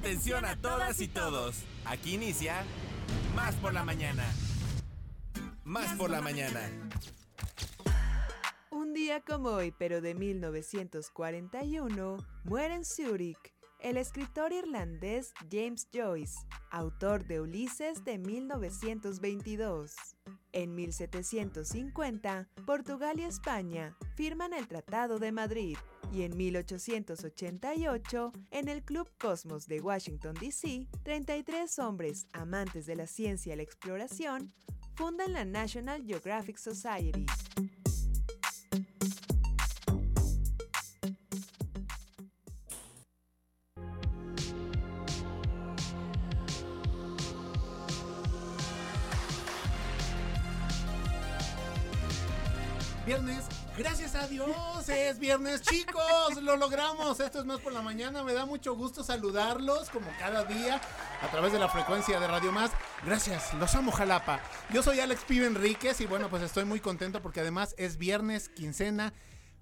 Atención a todas y todos. Aquí inicia Más por la mañana. Más por la mañana. Un día como hoy, pero de 1941, muere en Zúrich el escritor irlandés James Joyce, autor de Ulises de 1922. En 1750, Portugal y España firman el Tratado de Madrid y en 1888, en el Club Cosmos de Washington, D.C., 33 hombres amantes de la ciencia y la exploración fundan la National Geographic Society. Dios, es viernes, chicos, lo logramos. Esto es más por la mañana. Me da mucho gusto saludarlos como cada día a través de la frecuencia de Radio Más. Gracias, los amo Jalapa. Yo soy Alex Pibe Enríquez y bueno, pues estoy muy contento porque además es viernes, quincena.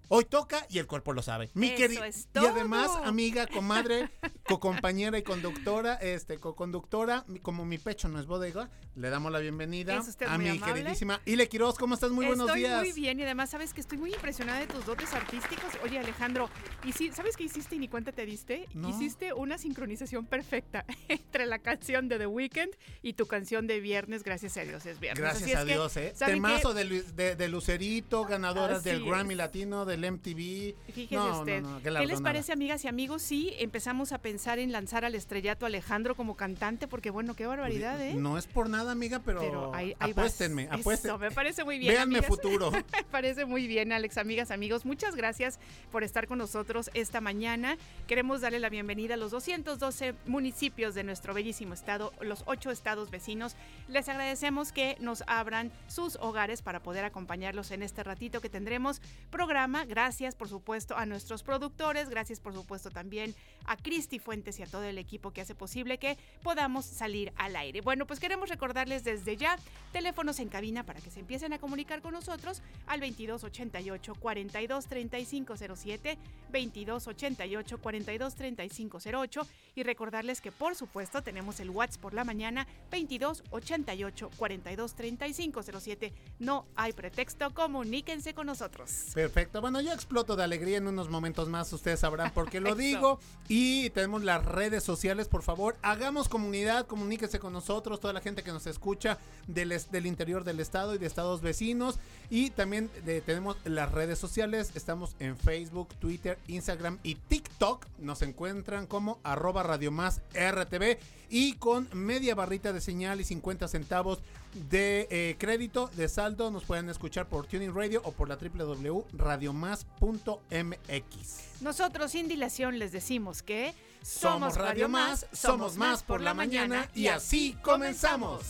Hoy toca y el cuerpo lo sabe. Mi Eso querida es y además todo. amiga, comadre, co-compañera y conductora, este co-conductora, como mi pecho no es bodega, le damos la bienvenida Es usted a muy mi amable. queridísima Ile Quiroz, ¿cómo estás? Muy buenos Estoy días. muy bien y además sabes que estoy muy impresionada de tus dotes artísticos. Oye Alejandro, ¿y si, sabes qué hiciste y ni cuenta te diste? No. Hiciste una sincronización perfecta entre la canción de The Weeknd y tu canción de Viernes, gracias a Dios es Viernes. Gracias a que, Dios, ¿eh? ¿saben Temazo qué? de, de- de Lucerito, ganadoras Así del Grammy es. Latino, del MTV. Fíjese no, usted. no, no, ¿Qué les parece, amigas y amigos, si empezamos a pensar en lanzar al estrellato Alejandro como cantante? Porque bueno, qué barbaridad, ¿eh? No es por nada, amiga, pero, Pero ahí, ahí vas. apuéstenme, Eso, apuéstenme. me parece muy bien. Véanme amigas. futuro. Me parece muy bien, Alex, amigas, amigos. Muchas gracias por estar con nosotros esta mañana. Queremos darle la bienvenida a los 212 municipios de nuestro bellísimo estado, los ocho estados vecinos. Les agradecemos que nos abran sus hogares para poder acompañarlos en este ratito que tendremos programa. Gracias, por supuesto, a nuestros productores. Gracias, por supuesto, también a Cristi Fuentes y a todo el equipo que hace posible que podamos salir al aire. Bueno, pues queremos recordarles desde ya teléfonos en cabina para que se empiecen a comunicar con nosotros al 2288 42 35 07, 2288 42 35 08 y recordarles que por supuesto tenemos el WhatsApp por la mañana 2288 42 35 07. No hay pretexto, comuníquense con nosotros. Perfecto. Bueno, yo exploto de alegría en unos momentos más, ustedes sabrán por qué lo digo. Y tenemos las redes sociales, por favor, hagamos comunidad, comuníquese con nosotros, toda la gente que nos escucha del, del interior del estado y de estados vecinos. Y también de- tenemos las redes sociales, estamos en Facebook, Twitter, Instagram y TikTok. Nos encuentran como arroba Radio Más RTV y con media barrita de señal y 50 centavos de eh, crédito de saldo nos pueden escuchar por Tuning Radio o por la www.radiomás.mx. Nosotros sin dilación les decimos que Somos Radio Más, somos más por la mañana y así comenzamos.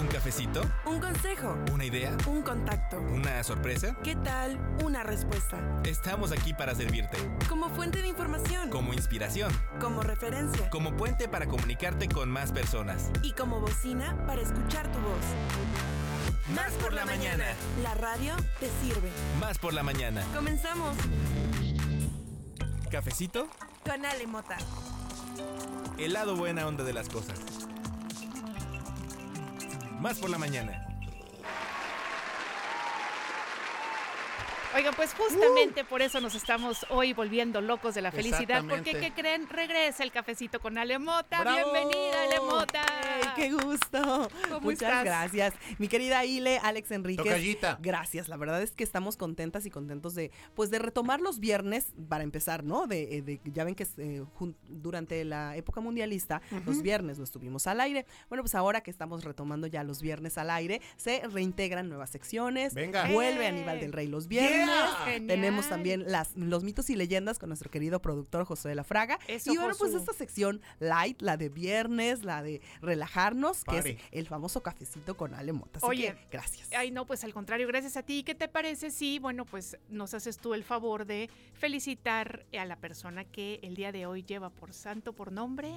¿Un cafecito? Un consejo, ¿Una idea? un contacto. ¿Una sorpresa? ¿Qué tal una respuesta? Estamos aquí para servirte. Como fuente de información, Como inspiración. como referencia Como puente para comunicarte con más personas. y como bocina para escuchar tu voz. Más por la mañana. La radio te sirve. Más por la mañana. Comenzamos ¿Cafecito? con Ale Mota. El lado buena onda de las cosas. Más por la mañana. Oigan, pues justamente por eso nos estamos hoy volviendo locos de la felicidad, porque. ¿qué creen? Regresa el cafecito con Alemota. ¡Bravo! Bienvenida, Alemota. ¡Ey, qué gusto! ¿Cómo Muchas estás? gracias. Mi querida Ile, Alex Enríquez. Tocallita. Gracias. La verdad es que estamos contentas y contentos de, pues, de retomar los viernes para empezar, ¿no? De, eh, de- ya ven que eh, durante la época mundialista, los viernes no estuvimos al aire. Bueno, pues ahora que estamos retomando ya los viernes al aire, se reintegran nuevas secciones. Venga. Vuelve ¡Eh! Aníbal del Rey los viernes. Yeah. Tenemos también las, los mitos y leyendas con nuestro querido productor José de la Fraga. Eso, y bueno, pues esta sección light, la de viernes, la de relajarnos, que es el famoso cafecito con Ale Mota. Así Oye, que, gracias. Ay, no, pues al contrario, gracias a ti. ¿Qué te parece si, bueno, pues nos haces tú el favor de felicitar a la persona que el día de hoy lleva por santo, por nombre?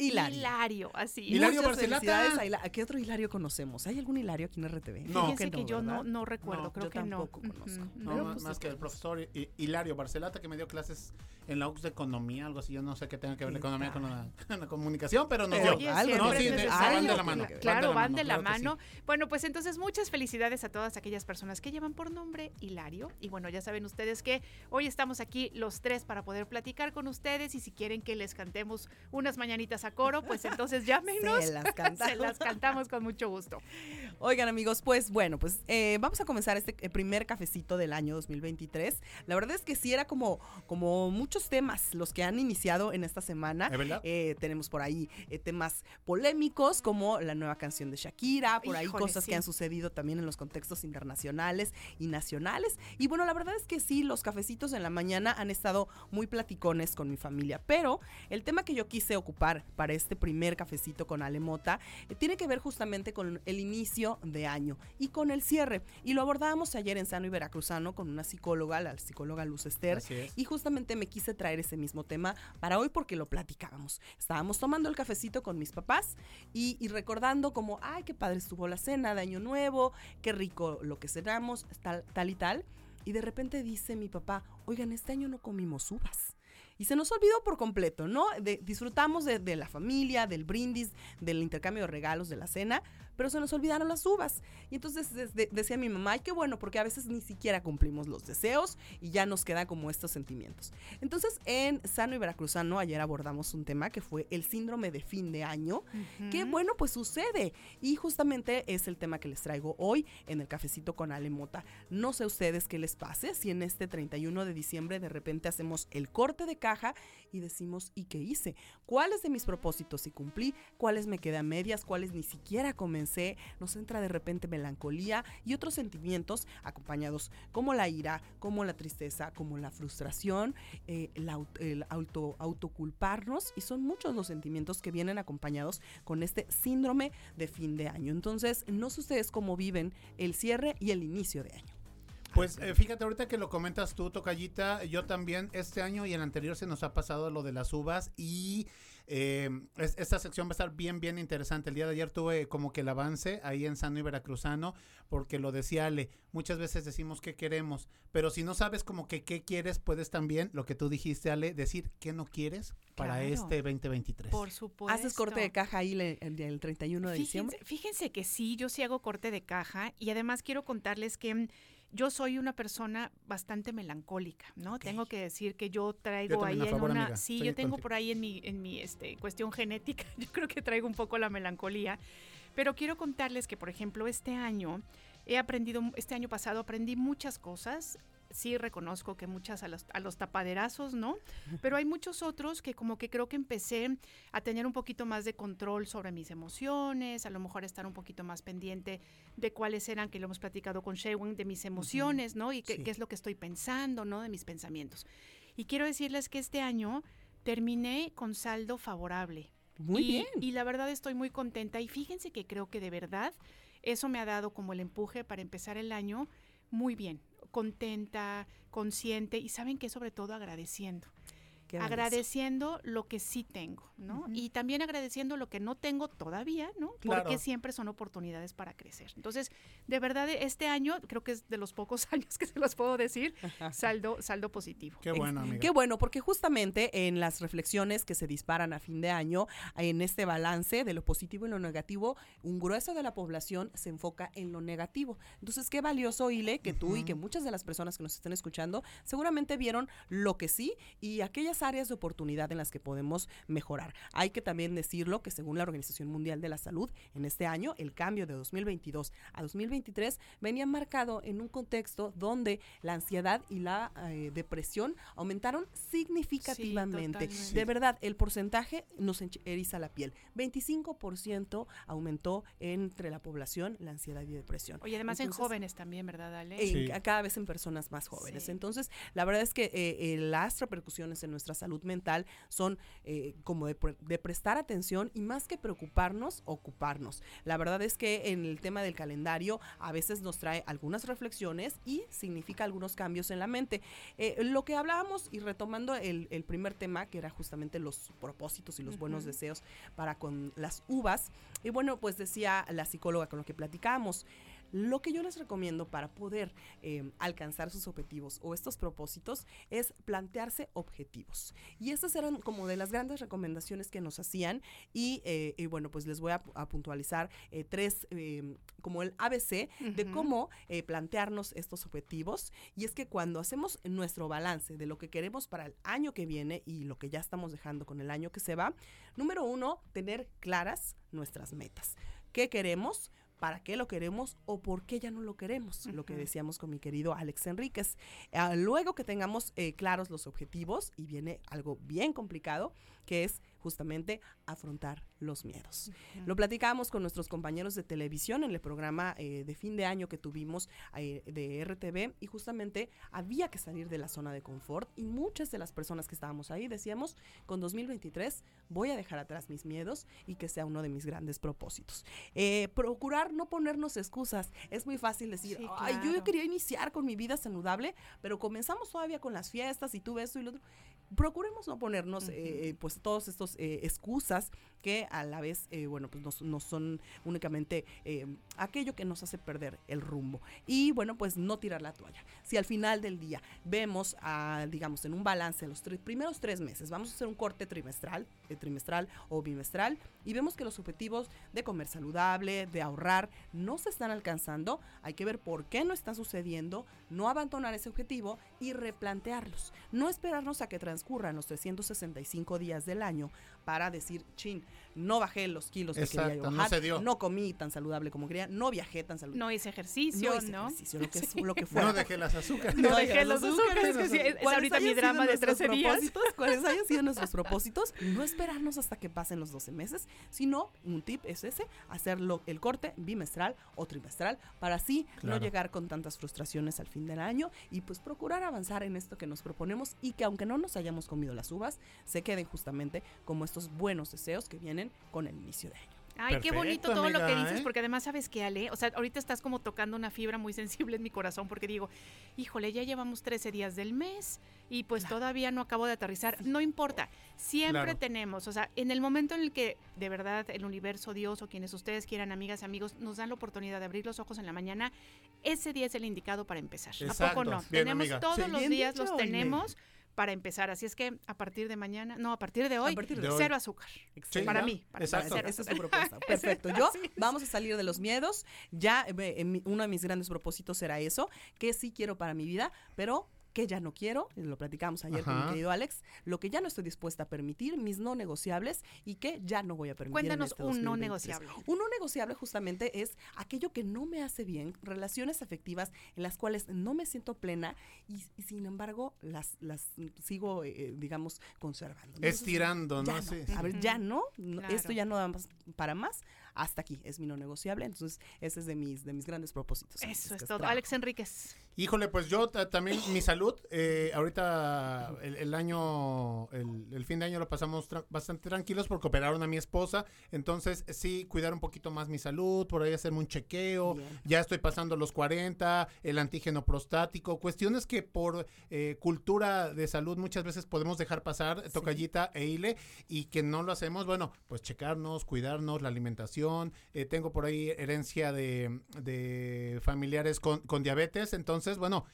Hilario. Hilario, así. Hilario Barcelata. felicidades a Hila- ¿A qué otro Hilario conocemos? ¿Hay algún Hilario aquí en RTV? No. Fíjense que yo no, no recuerdo, No, creo yo que no. tampoco conozco. Ujú. No, Pero, más, pues, más que el profesor Hi- Hilario Barcelata, que me dio clases en la UX de Economía, algo así. Yo no sé qué tenga que ver la ¿Qué economía con la, con la comunicación, pero nos Pero dio. Oye, algo no, es sí, de- necesario. van de la mano, van Claro, de la van mano, de la claro que sí. mano. Bueno, pues entonces muchas felicidades a todas aquellas personas que llevan por nombre Hilario. Y bueno, ya saben ustedes que hoy estamos aquí los tres para poder platicar con ustedes. Y si quieren que les cantemos unas mañanitas a coro, pues entonces llámenos. Se las cantamos. Se las cantamos con mucho gusto. Oigan amigos, pues bueno, pues eh, vamos a comenzar este eh, primer cafecito del año 2023. La verdad es que sí era como, como muchos temas los que han iniciado en esta semana. ¿Es verdad? Eh, tenemos por ahí eh, temas polémicos como la nueva canción de Shakira, por ahí cosas sí. que han sucedido también en los contextos internacionales y nacionales. Y bueno, la verdad es que sí, los cafecitos en la mañana han estado muy platicones con mi familia, pero el tema que yo quise ocupar para este primer cafecito con Alemota eh, tiene que ver justamente con el inicio de año y con el cierre. Y lo abordábamos ayer en Sano y Veracruzano con una psicóloga, la psicóloga Luz Esther, es. y justamente me quise traer ese mismo tema para hoy porque lo platicábamos. Estábamos tomando el cafecito con mis papás y, y recordando como, ay, qué padre estuvo la cena de Año Nuevo, qué rico lo que cenamos, tal, tal y tal. Y de repente dice mi papá, oigan, este año no comimos uvas. Y se nos olvidó por completo, ¿no? De- disfrutamos de, de la familia, del brindis, del intercambio de regalos, de la cena, pero se nos olvidaron las uvas. Y entonces decía mi mamá, ay, qué bueno, porque a veces ni siquiera cumplimos los deseos y ya nos quedan como estos sentimientos. Entonces, en Sano y Veracruzano, ayer abordamos un tema que fue el síndrome de fin de año, que bueno, pues sucede. Y justamente es el tema que les traigo hoy en el cafecito con Ale Mota. No sé ustedes qué les pase si en este 31 de diciembre de repente hacemos el corte de caja y decimos, ¿y qué hice? ¿Cuáles de mis propósitos sí cumplí? ¿Cuáles me quedé a medias? ¿Cuáles ni siquiera comencé? Nos entra de repente melancolía y otros sentimientos acompañados como la ira, como la tristeza, como la frustración, eh, el auto, autoculparnos y son muchos los sentimientos que vienen acompañados con este síndrome de fin de año. Entonces, no sé ustedes cómo viven el cierre y el inicio de año. Pues eh, fíjate, ahorita que lo comentas tú, Tocayita, yo también este año y el anterior se nos ha pasado lo de las uvas y eh, es- esta sección va a estar bien, bien interesante. El día de ayer tuve como que el avance ahí en Sano y Veracruzano, porque lo decía Ale, muchas veces decimos qué queremos, pero si no sabes como que qué quieres, puedes también, lo que tú dijiste, Ale, decir qué no quieres para Claro. este 2023. Por supuesto. ¿Haces corte de caja ahí le- el, el 31 de diciembre? Fíjense, fíjense que sí, yo sí hago corte de caja y además quiero contarles que mm, yo soy una persona bastante melancólica, ¿no? Tengo que decir que yo traigo ahí en favor, una, amiga, sí, estoy yo tengo contigo. por ahí en mi en mi este cuestión genética, yo creo que traigo un poco la melancolía, pero quiero contarles que por ejemplo este año he aprendido este año pasado aprendí muchas cosas. Sí reconozco que muchas a los, a los tapaderazos, ¿no? Pero hay muchos otros que como que creo que empecé a tener un poquito más de control sobre mis emociones, a lo mejor estar un poquito más pendiente de cuáles eran, que lo hemos platicado con Shewin, de mis emociones, ¿no? Y qué, Sí. qué es lo que estoy pensando, ¿no? De mis pensamientos. Y quiero decirles que este año terminé con saldo favorable. Muy y, bien. Y la verdad estoy muy contenta. Y fíjense que creo que de verdad eso me ha dado como el empuje para empezar el año muy bien, contenta, consciente y saben que sobre todo agradeciendo. Agradeciendo lo que sí tengo, ¿no? Y también agradeciendo lo que no tengo todavía, ¿no? Claro. Porque siempre son oportunidades para crecer. Entonces, de verdad, este año creo que es de los pocos años que se los puedo decir, saldo, saldo positivo. Qué bueno, amiga. Qué bueno, porque justamente en las reflexiones que se disparan a fin de año, en este balance de lo positivo y lo negativo, un grueso de la población se enfoca en lo negativo. Entonces, qué valioso, Ile, que tú y que muchas de las personas que nos estén escuchando seguramente vieron lo que sí y aquellas áreas de oportunidad en las que podemos mejorar. Hay que también decirlo que según la Organización Mundial de la Salud, en este año, el cambio de 2022 a 2023 venía marcado en un contexto donde la ansiedad y la eh, depresión aumentaron significativamente. de verdad, el porcentaje nos eriza la piel. 25% aumentó entre la población la ansiedad y depresión. Oye, además en jóvenes también, ¿verdad, Ale? en- Sí. a- cada vez en personas más jóvenes. Sí. Entonces, la verdad es que eh, eh, las repercusiones en nuestra nuestra salud mental son eh, como de, pre- de prestar atención y más que preocuparnos, ocuparnos. La verdad es que en el tema del calendario a veces nos trae algunas reflexiones y significa algunos cambios en la mente. Eh, lo que hablábamos y retomando el, el primer tema, que era justamente los propósitos y los buenos deseos para con las uvas, y bueno, pues decía la psicóloga con lo que platicábamos, lo que yo les recomiendo para poder eh, alcanzar sus objetivos o estos propósitos es plantearse objetivos. Y estas eran como de las grandes recomendaciones que nos hacían y, eh, y bueno, pues les voy a, a puntualizar eh, tres, eh, como el ABC de Ujú. cómo eh, plantearnos estos objetivos. Y es que cuando hacemos nuestro balance de lo que queremos para el año que viene y lo que ya estamos dejando con el año que se va, número uno, tener claras nuestras metas. ¿Qué queremos? ¿Para qué lo queremos o por qué ya no lo queremos? Lo que decíamos con mi querido Alex Enríquez. Ah, luego que tengamos eh, claros los objetivos, y viene algo bien complicado, que es justamente afrontar los miedos. Lo platicábamos con nuestros compañeros de televisión en el programa eh, de fin de año que tuvimos eh, de RTV y justamente había que salir de la zona de confort y muchas de las personas que estábamos ahí decíamos, con 2023 voy a dejar atrás mis miedos y que sea uno de mis grandes propósitos. Eh, procurar no ponernos excusas. Es muy fácil decir, Sí, ay, yo quería iniciar con mi vida saludable, pero comenzamos todavía con las fiestas y tú esto y lo otro. Procuremos no ponernos Ujú. eh, pues todos estos eh, excusas que a la vez, eh, bueno, pues no, no son únicamente eh, aquello que nos hace perder el rumbo. Y bueno, pues no tirar la toalla. Si al final del día vemos, digamos, en un balance los tres- primeros tres meses, vamos a hacer un corte trimestral, eh, trimestral o bimestral, y vemos que los objetivos de comer saludable, de ahorrar, no se están alcanzando, hay que ver por qué no está sucediendo, no abandonar ese objetivo y replantearlos. No esperarnos a que transcurran los 365 días del año para decir, chin, no bajé los kilos que quería yo Exacto, no bajar, se dio. no comí tan saludable como quería, no viajé tan saludable. No hice ejercicio, no ¿no? hice ejercicio, lo que, lo que fuera. No dejé las azúcares. No dejé los azúcares, que sí, es- es ¿Cuáles ahorita mi drama de nuestros 13 días. propósitos? ¿Cuáles hayan sido nuestros propósitos? No esperarnos hasta que pasen los 12 meses, sino un tip es ese, hacerlo el corte bimestral o trimestral para así Claro. no llegar con tantas frustraciones al fin del año y pues procurar avanzar en esto que nos proponemos y que aunque no nos hayamos comido las uvas, se queden justamente como estos buenos deseos que vienen con el inicio de año. Ay, qué bonito todo lo que dices, ¿eh? porque además sabes que Ale, o sea, ahorita estás como tocando una fibra muy sensible en mi corazón, porque digo, híjole, ya llevamos 13 días del mes y pues todavía no acabo de aterrizar. No importa, siempre Claro. tenemos, o sea, en el momento en el que de verdad el universo, Dios o quienes ustedes quieran, amigas, amigos, nos dan la oportunidad de abrir los ojos en la mañana, ese día es el indicado para empezar. ¿A Exacto. poco no? Bien, tenemos amiga. todos Sí, los días, dicho, los oye. tenemos para empezar. Así es que a partir de mañana, no, a partir de hoy, partir de hoy. cero azúcar. Sí, para mí, para Exacto. Esa es tu propuesta. Perfecto. Yo vamos a salir de los miedos. Ya eh, mi- uno de mis grandes propósitos era eso, que sí quiero para mi vida, pero que ya no quiero, lo platicamos ayer con mi Ajá. querido Alex, lo que ya no estoy dispuesta a permitir, mis no negociables y que ya no voy a permitir. en Cuéntanos este un no 2023. negociable. Un no negociable justamente es aquello que no me hace bien, relaciones afectivas en las cuales no me siento plena y, y sin embargo las, las sigo, eh, digamos, conservando. Estirando, ¿no? no. Sí. A ver, ya no, no, Claro. esto ya no da más para más, hasta aquí es mi no negociable, entonces ese es de mis de mis grandes propósitos. Eso es todo. trabajo. Alex Enríquez. Híjole, pues yo ta- también, mi salud, eh, ahorita el, el año, el, el fin de año lo pasamos tra- bastante tranquilos porque operaron a mi esposa, entonces sí, cuidar un poquito más mi salud, por ahí hacerme un chequeo, Bien. ya estoy pasando los 40, el antígeno prostático, cuestiones que por eh, cultura de salud muchas veces podemos dejar pasar, Sí. tocallita e hile, y que no lo hacemos, bueno, pues checarnos, cuidarnos, la alimentación, eh, tengo por ahí herencia de, de familiares con, con diabetes, entonces, bueno,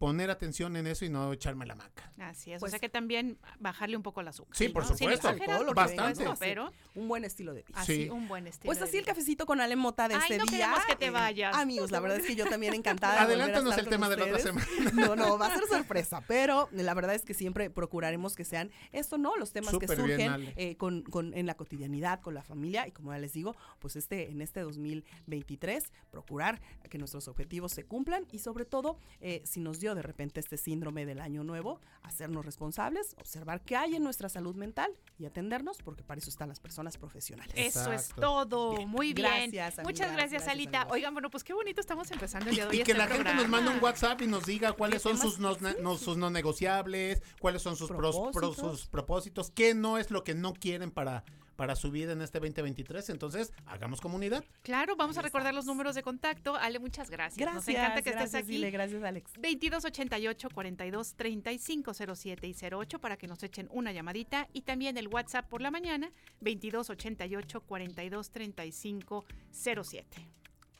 poner atención en eso y no echarme la maca. Así es. Pues- o sea que también bajarle un poco el azúcar. Sí, por supuesto. exagerar, Todo lo por que Bastante. pero Un buen estilo de vida. así Sí. un buen estilo. Pues así el cafecito con Ale Mota de Ay, este no día. queremos que te Eh, vayas. Amigos, la verdad es que yo también encantada. Adelántanos el tema de la otra semana. No, no, va a ser sorpresa, pero la verdad es que siempre procuraremos que sean esto, ¿no? Los temas que Súper surgen eh, con, con- en la cotidianidad, con la familia y como ya les digo, pues este en este 2023 procurar que nuestros objetivos se cumplan y sobre todo, eh, si nos dio de repente este síndrome del año nuevo, hacernos responsables, observar qué hay en nuestra salud mental y atendernos, porque para eso están las personas profesionales. Eso es todo, Bien. muy bien. Gracias, amiga. Muchas gracias, Gracias, Alita. amigos. Oigan, bueno, pues qué bonito estamos empezando el Y, día de hoy. y que este la gente nos mande un WhatsApp y nos diga cuáles son sus no, no- sus no negociables, cuáles son sus, pros- pros- Propósitos. sus propósitos, qué no es lo que no quieren para, para su vida en este 2023. Entonces, hagamos comunidad. Claro, vamos a recordar los números de contacto. Ale, muchas gracias. Gracias, Nos encanta que gracias, estés aquí. Ile, gracias, Alex. 2288 42 35 07 y 08 para que nos echen una llamadita y también el WhatsApp por la mañana 2288 42 35 07.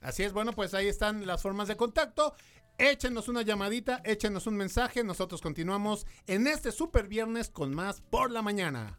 Así es, bueno, pues ahí están las formas de contacto. Échenos una llamadita, échenos un mensaje. Nosotros continuamos en este super viernes con más por la mañana.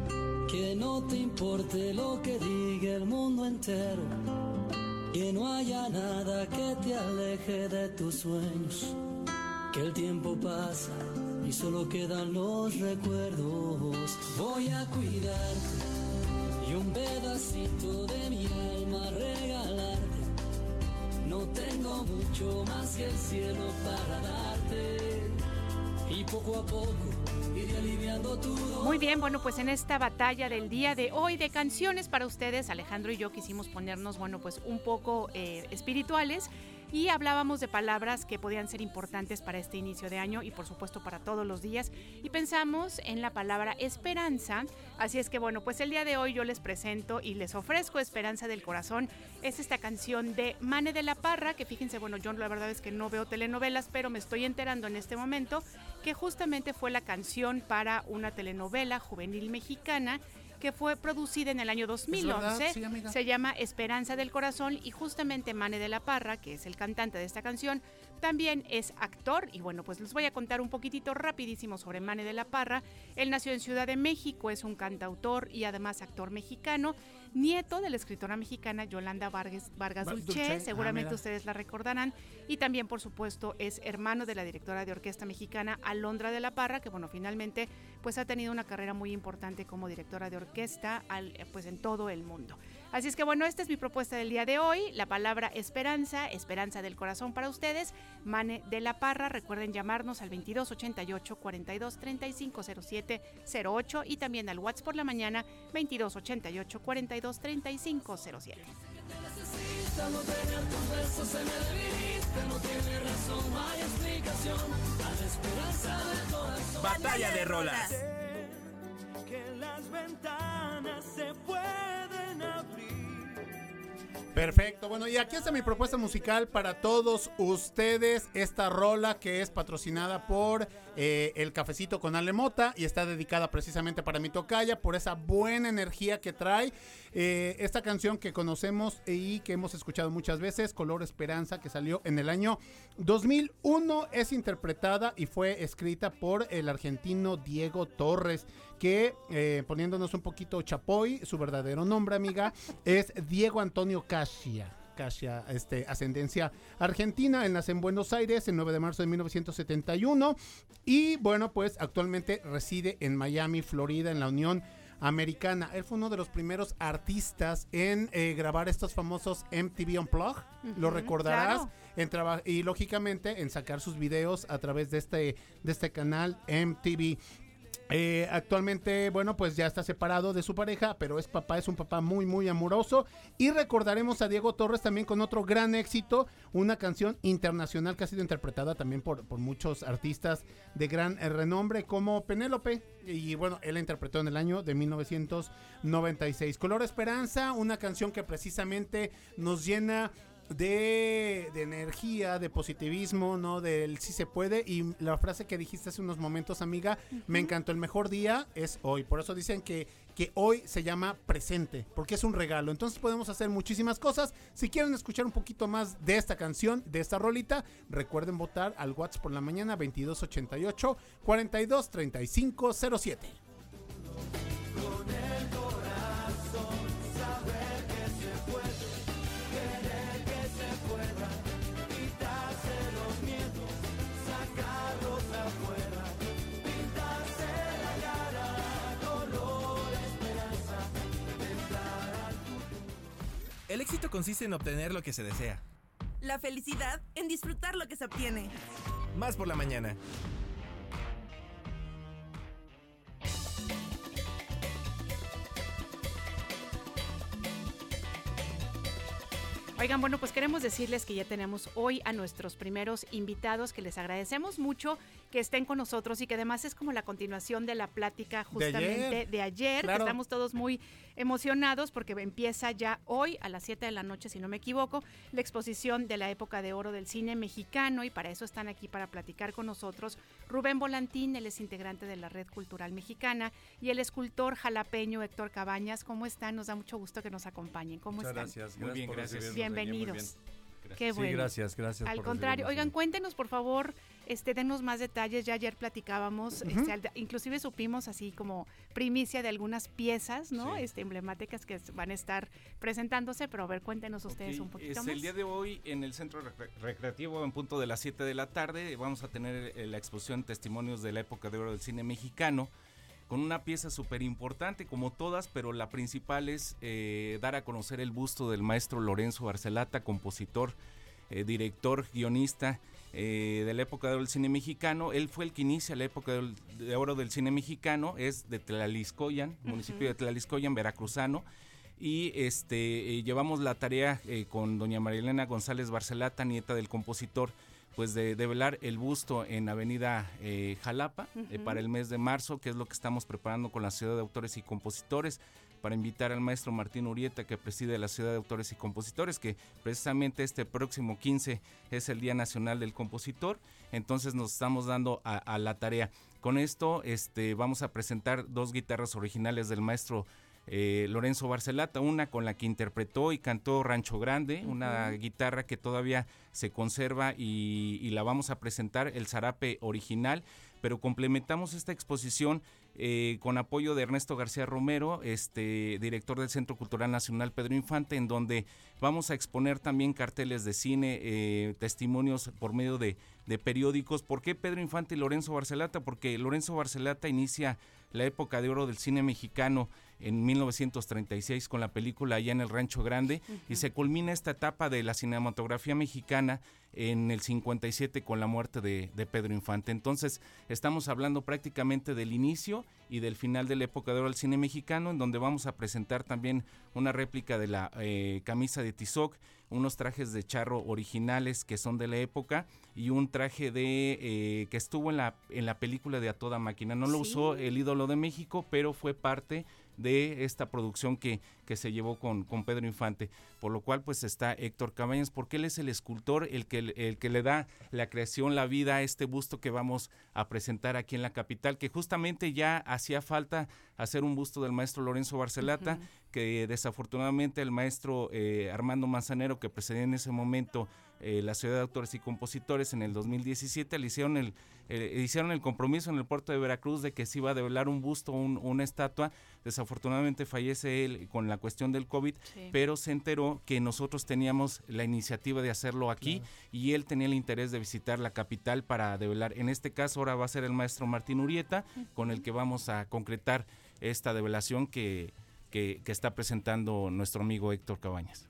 que no te importe lo que diga el mundo entero, que no haya nada que te aleje de tus sueños, que el tiempo pasa y solo quedan los recuerdos. Voy a cuidarte y un pedacito de mi alma regalarte. No tengo mucho más que el cielo para darte poco a poco. Muy bien, bueno, pues en esta batalla del día de hoy de canciones para ustedes, Alejandro y yo quisimos ponernos, bueno, pues un poco eh, espirituales y hablábamos de palabras que podían ser importantes para este inicio de año y por supuesto para todos los días. Y pensamos en la palabra esperanza, así es que bueno, pues el día de hoy yo les presento y les ofrezco Esperanza del Corazón, es esta canción de Mane de la Parra, que fíjense, bueno, yo la verdad es que no veo telenovelas, pero me estoy enterando en este momento que justamente fue la canción para una telenovela juvenil mexicana que fue producida en el año 2011. sí, amiga. se llama Esperanza del Corazón y justamente Mane de la Parra, que es el cantante de esta canción, también es actor y bueno, pues les voy a contar un poquitito rapidísimo sobre Mane de la Parra. Él nació en Ciudad de México, es un cantautor y además actor mexicano, nieto de la escritora mexicana Yolanda Vargas, Vargas Va- Dulce, Dulce, ah, seguramente ustedes la recordarán, y también por supuesto es hermano de la directora de orquesta mexicana Alondra de la Parra, que bueno, finalmente pues ha tenido una carrera muy importante como directora de orquesta al- pues en todo el mundo. Así es que bueno, esta es mi propuesta del día de hoy, la palabra esperanza, esperanza del corazón para ustedes, Mane de la Parra, recuerden llamarnos al 2288 42 35 07 08 y también al WhatsApp por la mañana 2288 42 35 07. Batalla de rolas. Que las ventanas se abrir. Perfecto, bueno, y aquí está mi propuesta musical para todos ustedes. Esta rola que es patrocinada por eh, El Cafecito con Ale Mota y está dedicada precisamente para mi tocaya por esa buena energía que trae. Eh, esta canción que conocemos y que hemos escuchado muchas veces, Color Esperanza, que salió en el año 2001, es interpretada y fue escrita por el argentino Diego Torres que eh, poniéndonos un poquito chapoy, su verdadero nombre, amiga, es Diego Antonio Casia. Casia, este, ascendencia argentina. Él nace en Buenos Aires el 9 de marzo de 1971 y bueno, pues actualmente reside en Miami, Florida, en la Unión Americana. Él fue uno de los primeros artistas en eh, grabar estos famosos MTV Unplugged. Lo recordarás. claro. En traba- y lógicamente en sacar sus videos a través de este, de este canal MTV. Eh, actualmente, bueno, pues ya está separado de su pareja, pero es papá, es un papá muy, muy amoroso. Y recordaremos a Diego Torres también con otro gran éxito, una canción internacional que ha sido interpretada también por, por muchos artistas de gran eh, renombre como Penélope. Y bueno, él la interpretó en el año de 1996. Color Esperanza, una canción que precisamente nos llena de, de energía, de positivismo, ¿no? Del sí se puede. Y la frase que dijiste hace unos momentos, amiga, me encantó. El mejor día es hoy. Por eso dicen que, que hoy se llama presente, porque es un regalo. Entonces podemos hacer muchísimas cosas. Si quieren escuchar un poquito más de esta canción, de esta rolita, recuerden votar al WhatsApp por la mañana 2288 423507. El éxito consiste en obtener lo que se desea. La felicidad en disfrutar lo que se obtiene. Más por la mañana. Oigan, bueno, pues queremos decirles que ya tenemos hoy a nuestros primeros invitados, que les agradecemos mucho que estén con nosotros y que además es como la continuación de la plática justamente de ayer, ayer, claro. que estamos todos muy emocionados porque empieza ya hoy a las 7 de la noche, si no me equivoco, la exposición de la época de oro del cine mexicano y para eso están aquí para platicar con nosotros Rubén Volantín, él es integrante de la Red Cultural Mexicana y el escultor jalapeño Héctor Cabañas. ¿Cómo están? Nos da mucho gusto que nos acompañen. ¿Cómo Muchas están? gracias. Muy bien, gracias. Bienvenidos. bien. Qué Sí, bueno. gracias, gracias. Al por contrario, oigan, cuéntenos por favor, este, denos más detalles. Ya ayer platicábamos, este, inclusive supimos así como primicia de algunas piezas, ¿no? Sí. Este, emblemáticas que van a estar presentándose, pero a ver, cuéntenos ustedes un poquito es más. El día de hoy en el centro recre- recreativo en punto de las 7 de la tarde vamos a tener eh, la exposición Testimonios de la época de oro del cine mexicano con una pieza súper importante como todas, pero la principal es eh, dar a conocer el busto del maestro Lorenzo Barcelata, compositor, eh, director, guionista eh, de la época de del cine mexicano. Él fue el que inicia la época del- de oro del cine mexicano, es de Tlaliscoyan, municipio de Tlaliscoyan, veracruzano. Y este eh, llevamos la tarea eh, con doña Marilena González Barcelata, nieta del compositor, pues de develar el busto en Avenida Jalapa para el mes de marzo, que es lo que estamos preparando con la Ciudad de Autores y Compositores, para invitar al maestro Martín Urieta, que preside la Ciudad de Autores y Compositores, que precisamente este próximo 15 es el Día Nacional del Compositor, entonces nos estamos dando a, a la tarea. Con esto este, vamos a presentar dos guitarras originales del maestro eh, Lorenzo Barcelata, una con la que interpretó y cantó Rancho Grande, una guitarra que todavía se conserva y, y la vamos a presentar, el zarape original, pero complementamos esta exposición eh, con apoyo de Ernesto García Romero, este director del Centro Cultural Nacional Pedro Infante, en donde vamos a exponer también carteles de cine, eh, testimonios por medio de, de periódicos. ¿Por qué Pedro Infante y Lorenzo Barcelata? Porque Lorenzo Barcelata inicia la época de oro del cine mexicano en 1936 con la película Allá en el Rancho Grande y se culmina esta etapa de la cinematografía mexicana en el 57 con la muerte de, de Pedro Infante. Entonces estamos hablando prácticamente del inicio y del final de la época de oro del cine mexicano en donde vamos a presentar también una réplica de la eh, camisa de Tizoc, unos trajes de charro originales que son de la época y un traje de eh, que estuvo en la en la película de A Toda Máquina. No lo Sí. usó el ídolo de México, pero fue parte de esta producción que, que se llevó con, con Pedro Infante. Por lo cual, pues está Héctor Cabañas, porque él es el escultor, el que, el que le da la creación, la vida a este busto que vamos a presentar aquí en la capital, que justamente ya hacía falta hacer un busto del maestro Lorenzo Barcelata, que desafortunadamente el maestro eh, Armando Manzanero, que precedía en ese momento eh, la Ciudad de Autores y Compositores en el 2017, le hicieron el, eh, hicieron el compromiso en el puerto de Veracruz de que se iba a develar un busto, un- una estatua. Desafortunadamente fallece él con la cuestión del COVID, Sí. pero se enteró que nosotros teníamos la iniciativa de hacerlo aquí y él tenía el interés de visitar la capital para develar. En este caso ahora va a ser el maestro Martín Urieta, con el que vamos a concretar esta develación que, que, que está presentando nuestro amigo Héctor Cabañas.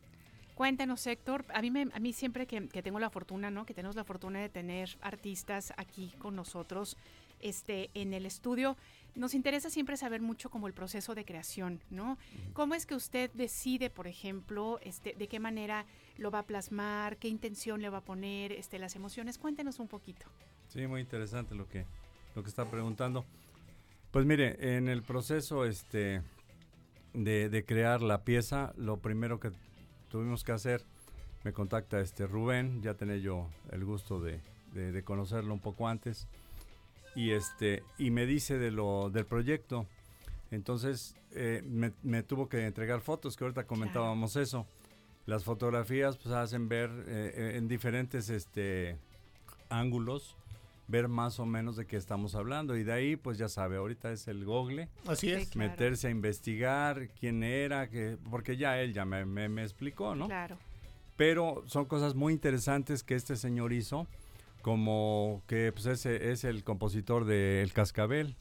Cuéntenos, Héctor. A mí, me, a mí siempre que, que tengo la fortuna, ¿no? Que tenemos la fortuna de tener artistas aquí con nosotros, este, en el estudio, nos interesa siempre saber mucho como el proceso de creación, ¿no? ¿Cómo es que usted decide, por ejemplo, este, de qué manera lo va a plasmar, qué intención le va a poner, este, las emociones? Cuéntenos un poquito. Sí, muy interesante lo que, lo que está preguntando. Pues mire, en el proceso este, de, de crear la pieza, lo primero que tuvimos que hacer me contacta este Rubén, ya tenía yo el gusto de, de- de conocerlo un poco antes, y este y me dice de lo del proyecto. Entonces eh, me, me tuvo que entregar fotos, que ahorita comentábamos eso. Las fotografías pues hacen ver eh, en diferentes este ángulos, ver más o menos de qué estamos hablando. Y de ahí, pues ya sabe, ahorita es el google, Así Sí, es. claro. meterse a investigar quién era, que, porque ya él ya me, me- me explicó, ¿no? Claro. Pero son cosas muy interesantes que este señor hizo, como que pues, ese es el compositor de El Cascabel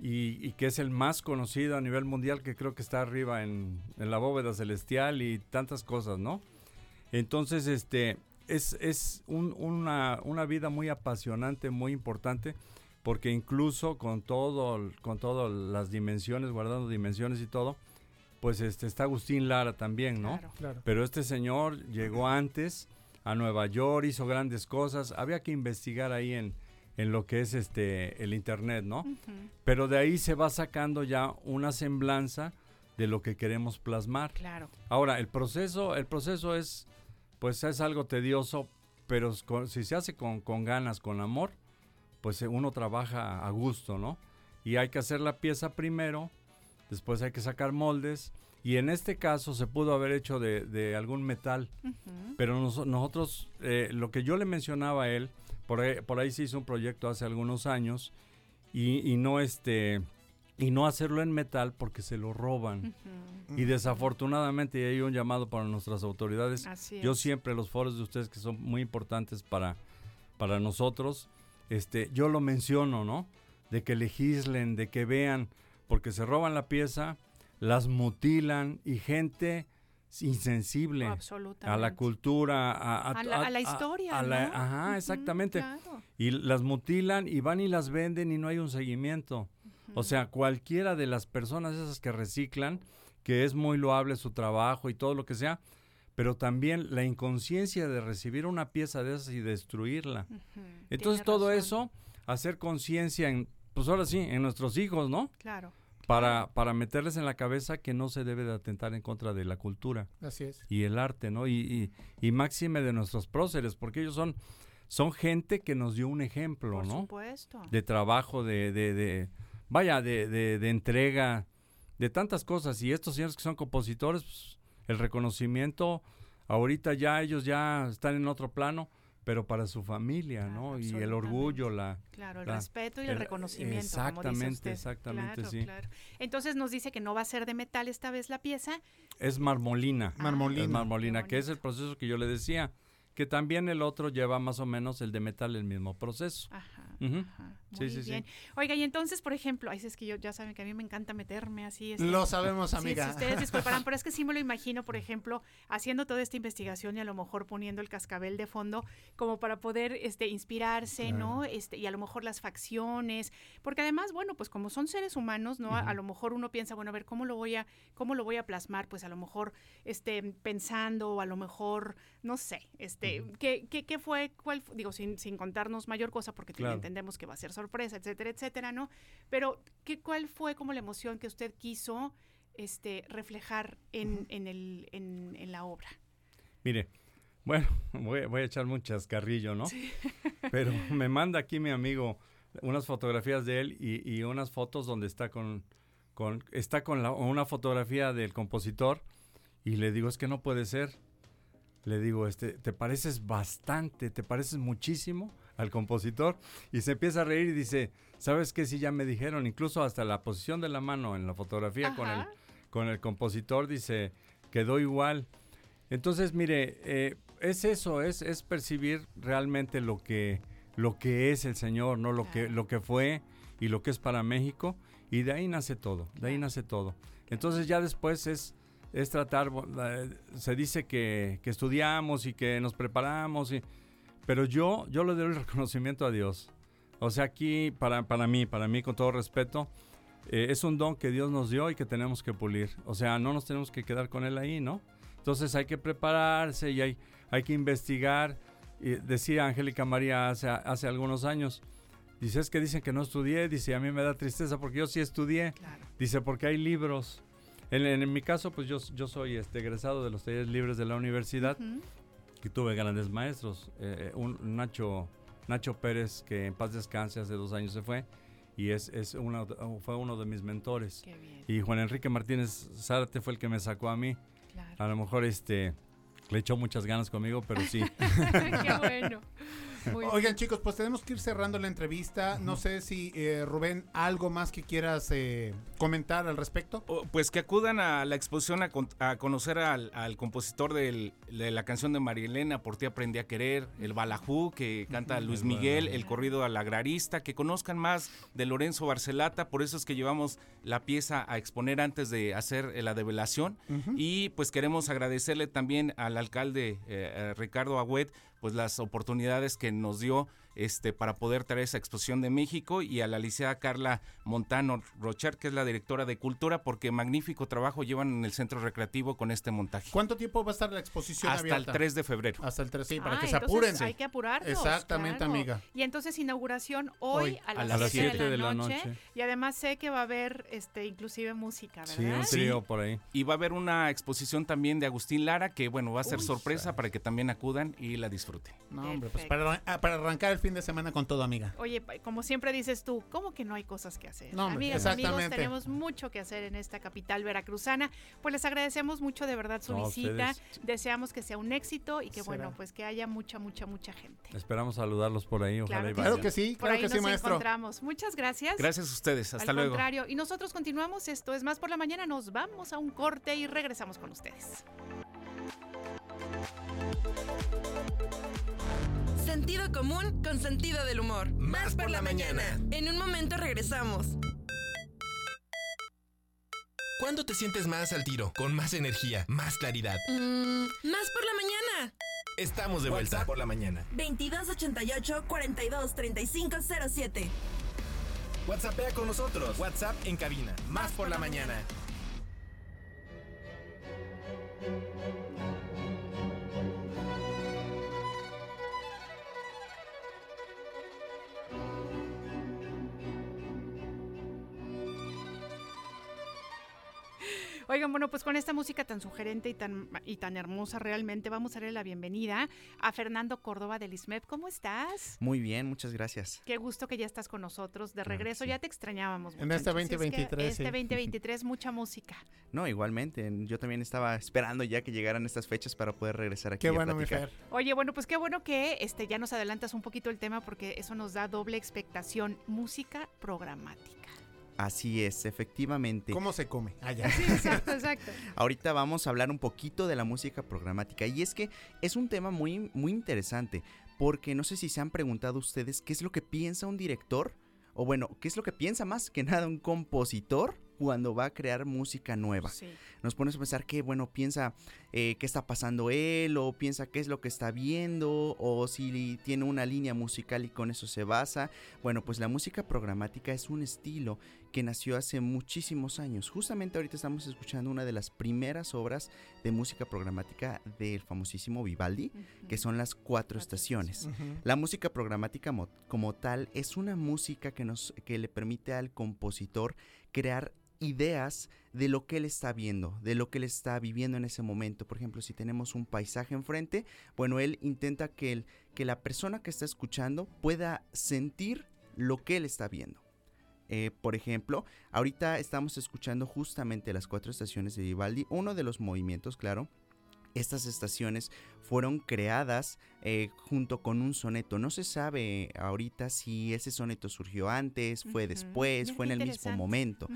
y, y que es el más conocido a nivel mundial, que creo que está arriba en, en la bóveda celestial y tantas cosas, ¿no? Entonces, este, es, es un- una, una vida muy apasionante, muy importante, porque incluso con todo, con todas las dimensiones, guardando dimensiones y todo, pues este está Agustín Lara también, ¿no? Claro. Claro. Pero este señor llegó antes a Nueva York, hizo grandes cosas. Había que investigar ahí en, en lo que es este el internet, ¿no? Pero de ahí se va sacando ya una semblanza de lo que queremos plasmar. Claro. Ahora, el proceso, el proceso es, pues es algo tedioso, pero si se hace con, con ganas, con amor, pues eh, uno trabaja a gusto, ¿no? Y hay que hacer la pieza primero, después hay que sacar moldes, y en este caso se pudo haber hecho de, de algún metal, pero nos- nosotros, eh, lo que yo le mencionaba a él, por ahí, por ahí se hizo un proyecto hace algunos años, y, y no este, y no hacerlo en metal porque se lo roban. Ujú. Y desafortunadamente y hay un llamado para nuestras autoridades. Yo siempre los foros de ustedes que son muy importantes para, para nosotros, este, yo lo menciono, ¿no? De que legislen, de que vean, porque se roban la pieza, las mutilan y gente insensible a la cultura, a, A la- a la historia, a la- ¿no? ajá, exactamente. claro. Y las mutilan y van y las venden y no hay un seguimiento. O sea, cualquiera de las personas esas que reciclan, que es muy loable su trabajo y todo lo que sea, pero también la inconsciencia de recibir una pieza de esas y destruirla. Entonces tiene todo razón. eso, hacer conciencia en, pues ahora sí, en nuestros hijos, ¿no? Claro. Para, para meterles en la cabeza que no se debe de atentar en contra de la cultura Así es. y el arte, ¿no? Y, y, y máxime de nuestros próceres, porque ellos son, son gente que nos dio un ejemplo, Por ¿no? supuesto. de trabajo, de, de, de- vaya, de, de, de entrega, de tantas cosas. Y estos señores que son compositores, pues, el reconocimiento, ahorita ya ellos ya están en otro plano, pero para su familia, ¿no? Y el orgullo, la... Claro, el la- respeto y el, el- reconocimiento. como dice exactamente, usted. exactamente, Claro, sí. claro. Entonces nos dice que no va a ser de metal esta vez la pieza. Es marmolina. Marmolina. Es marmolina, que es el proceso que yo le decía, que también el otro lleva más o menos el de metal el mismo proceso. Ajá. Ajá, Muy sí, sí. bien. Oiga, y entonces, por ejemplo, ay, es que yo ya saben que a mí me encanta meterme así. este, Lo sabemos, Sí, amiga. si ustedes disculparán, pero es que sí me lo imagino, por ejemplo, haciendo toda esta investigación y a lo mejor poniendo el cascabel de fondo, como para poder este, inspirarse, ¿no? Este, y a lo mejor las facciones, porque además, bueno, pues como son seres humanos, ¿no? A- A, lo mejor uno piensa, bueno, a ver, ¿cómo lo voy a, cómo lo voy a plasmar? Pues a lo mejor este, pensando, o a lo mejor, no sé, este, ¿qué, qué, qué fue? ¿Cuál? Digo, sin, sin contarnos mayor cosa, porque Claro. entendemos que va a ser sorpresa, etcétera, etcétera, ¿no? Pero, ¿qué, ¿cuál fue como la emoción que usted quiso este, reflejar en, en, el, en, en la obra? Mire, bueno, voy, voy a echar un chascarrillo, ¿no? Pero me manda aquí mi amigo unas fotografías de él y, y unas fotos donde está con, con está con la- una fotografía del compositor y le digo, es que no puede ser. Le digo, este, te pareces bastante, te pareces muchísimo al compositor. Y se empieza a reír y dice, ¿sabes qué? Si ya me dijeron, incluso hasta la posición de la mano en la fotografía con el, con el compositor, dice, quedó igual. Entonces, mire, eh, es eso, es, es percibir realmente lo que, lo que es el Señor, ¿no? Lo, que, lo que fue y lo que es para México. Y de ahí nace todo, de ahí nace todo. Entonces ya después es, es tratar, se dice que, que estudiamos y que nos preparamos, y, pero yo, yo le doy el reconocimiento a Dios. O sea, aquí, para, para mí, para mí, con todo respeto, eh, es un don que Dios nos dio y que tenemos que pulir. O sea, no nos tenemos que quedar con él ahí, ¿no? Entonces hay que prepararse y hay, hay que investigar. Y decía Angélica María hace, hace algunos años, dice, es que dicen que no estudié, dice, a mí me da tristeza porque yo sí estudié, Claro. dice, porque hay libros. En, en mi caso, pues yo, yo soy este, egresado de los talleres libres de la universidad, Ujú. Que tuve grandes maestros. Eh, eh, un Nacho, Nacho Pérez, que en paz descanse, hace dos años se fue, y es, es uno, fue uno de mis mentores. Qué bien. Y Juan Enrique Martínez Zárate fue el que me sacó a mí. Claro. A lo mejor este le echó muchas ganas conmigo, pero sí. Qué bueno. Oigan chicos, pues tenemos que ir cerrando la entrevista. No sé si eh, Rubén, algo más que quieras eh, comentar al respecto. O, Pues que acudan a la exposición a, con- a conocer al, al compositor del- de la canción de María Elena, Por ti aprendí a querer, el Balajú, que canta Luis Miguel, el corrido al agrarista, que conozcan más de Lorenzo Barcelata, por eso es que llevamos la pieza a exponer antes de hacer eh, la develación. Y pues queremos agradecerle también al alcalde eh, eh, Ricardo Agüet, pues las oportunidades que nos dio este para poder traer esa exposición de México y a la licenciada Carla Montano Rocher, que es la directora de Cultura, porque magnífico trabajo llevan en el centro recreativo con este montaje. ¿Cuánto tiempo va a estar la exposición Hasta abierta? el 3 de febrero. Hasta el 3, sí, para Ah, que se apuren. Hay que apurarnos. Exactamente, claro. amiga. Y entonces inauguración hoy, Hoy, a a las las 7 de, la, noche, Y además sé que va a haber este inclusive música, sí, ¿verdad? un trío por ahí. Y va a haber una exposición también de Agustín Lara, que bueno, va a ser Uy. sorpresa para que también acudan y la disfruten. No, hombre, pues para, ah, para arrancar el fin de semana con todo, amiga. Oye, como siempre dices tú, ¿cómo que no hay cosas que hacer? No, Amigas, amigos, exactamente. tenemos mucho que hacer en esta capital veracruzana. Pues les agradecemos mucho de verdad su No, visita. ustedes. Deseamos que sea un éxito y que Será. bueno, pues que haya mucha, mucha, mucha gente. Esperamos saludarlos por ahí, ojalá Claro y que Claro que sí, Por claro ahí que nos sí, maestro. encontramos. Muchas gracias. Gracias a ustedes, hasta Al luego. contrario, y nosotros continuamos, esto es más por la mañana, nos vamos a un corte y regresamos con ustedes. Sentido común con sentido del humor. Más por la mañana. En un momento regresamos. ¿Cuándo te sientes más al tiro? Con más energía, más claridad. Mm, más por la mañana. Estamos de vuelta por la mañana. 2288 42 35 07. WhatsAppea con nosotros. WhatsApp en cabina. Más por la mañana. Oigan, bueno, pues con esta música tan sugerente y tan, y tan hermosa realmente, vamos a darle la bienvenida a Fernando Córdoba del ISMEP. ¿Cómo estás? Muy bien, muchas gracias. Qué gusto que ya estás con nosotros de regreso. sí. Ya te extrañábamos. En este muchacho. Así es que 2023, Este sí. 2023, mucha música. No, igualmente, yo también estaba esperando ya que llegaran estas fechas para poder regresar aquí Qué a bueno, mi platicar. Fer. Oye, bueno, pues qué bueno que este, ya nos adelantas un poquito el tema porque eso nos da doble expectación. Música programática. Así es, efectivamente. ¿Cómo se come? Ah, ya. Sí, exacto, exacto. Ahorita vamos a hablar un poquito de la música programática y es que es un tema muy muy interesante porque no sé si se han preguntado ustedes qué es lo que piensa un director o bueno, qué es lo que piensa más que nada un compositor cuando va a crear música nueva. Sí. nos pones a pensar que, bueno, piensa eh, qué está pasando él, o piensa qué es lo que está viendo, o si tiene una línea musical y con eso se basa. Bueno, pues la música programática es un estilo que nació hace muchísimos años. Justamente ahorita estamos escuchando una de las primeras obras de música programática del famosísimo Vivaldi, que son las cuatro estaciones. La música programática mo- como tal es una música que nos que le permite al compositor crear ideas de lo que él está viendo, de lo que él está viviendo en ese momento. Por ejemplo, si tenemos un paisaje enfrente, bueno, él intenta que, que la persona que está escuchando pueda sentir lo que él está viendo. Eh, por ejemplo, ahorita estamos escuchando justamente las cuatro estaciones de Vivaldi, uno de los movimientos, claro. Estas estaciones fueron creadas eh, junto con un soneto. No se sabe ahorita si ese soneto surgió antes, fue después, fue en el mismo momento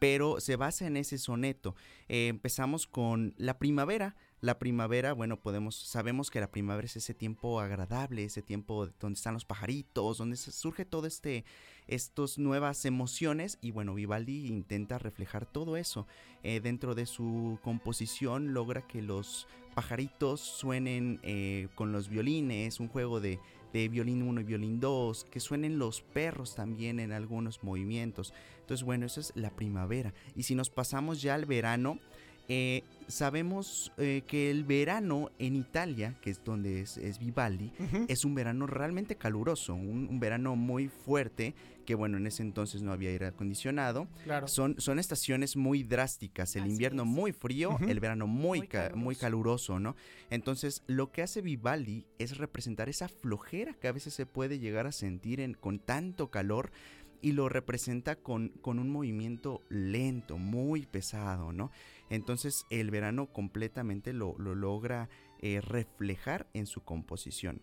pero se basa en ese soneto. Eh, empezamos con la primavera. La primavera, bueno, podemos, sabemos que la primavera es ese tiempo agradable, ese tiempo donde están los pajaritos, donde surge todo este, estas nuevas emociones y bueno, Vivaldi intenta reflejar todo eso Eh, dentro de su composición, logra que los pajaritos suenen eh, con los violines, un juego de, de violín 1 y violín 2, que suenen los perros también en algunos movimientos. Entonces, bueno, eso es la primavera. Y si nos pasamos ya al verano, Eh, sabemos eh, que el verano en Italia, que es donde es, es Vivaldi, es un verano realmente caluroso, un, un verano muy fuerte, que bueno, en ese entonces no había aire acondicionado. Claro. Son, son estaciones muy drásticas, el Así invierno es. muy frío, el verano muy, Muy ca- muy caluroso. caluroso, ¿no? Entonces, lo que hace Vivaldi es representar esa flojera que a veces se puede llegar a sentir en, con tanto calor y lo representa con, con un movimiento lento, muy pesado, ¿no? Entonces, el verano completamente lo, lo logra eh, reflejar en su composición.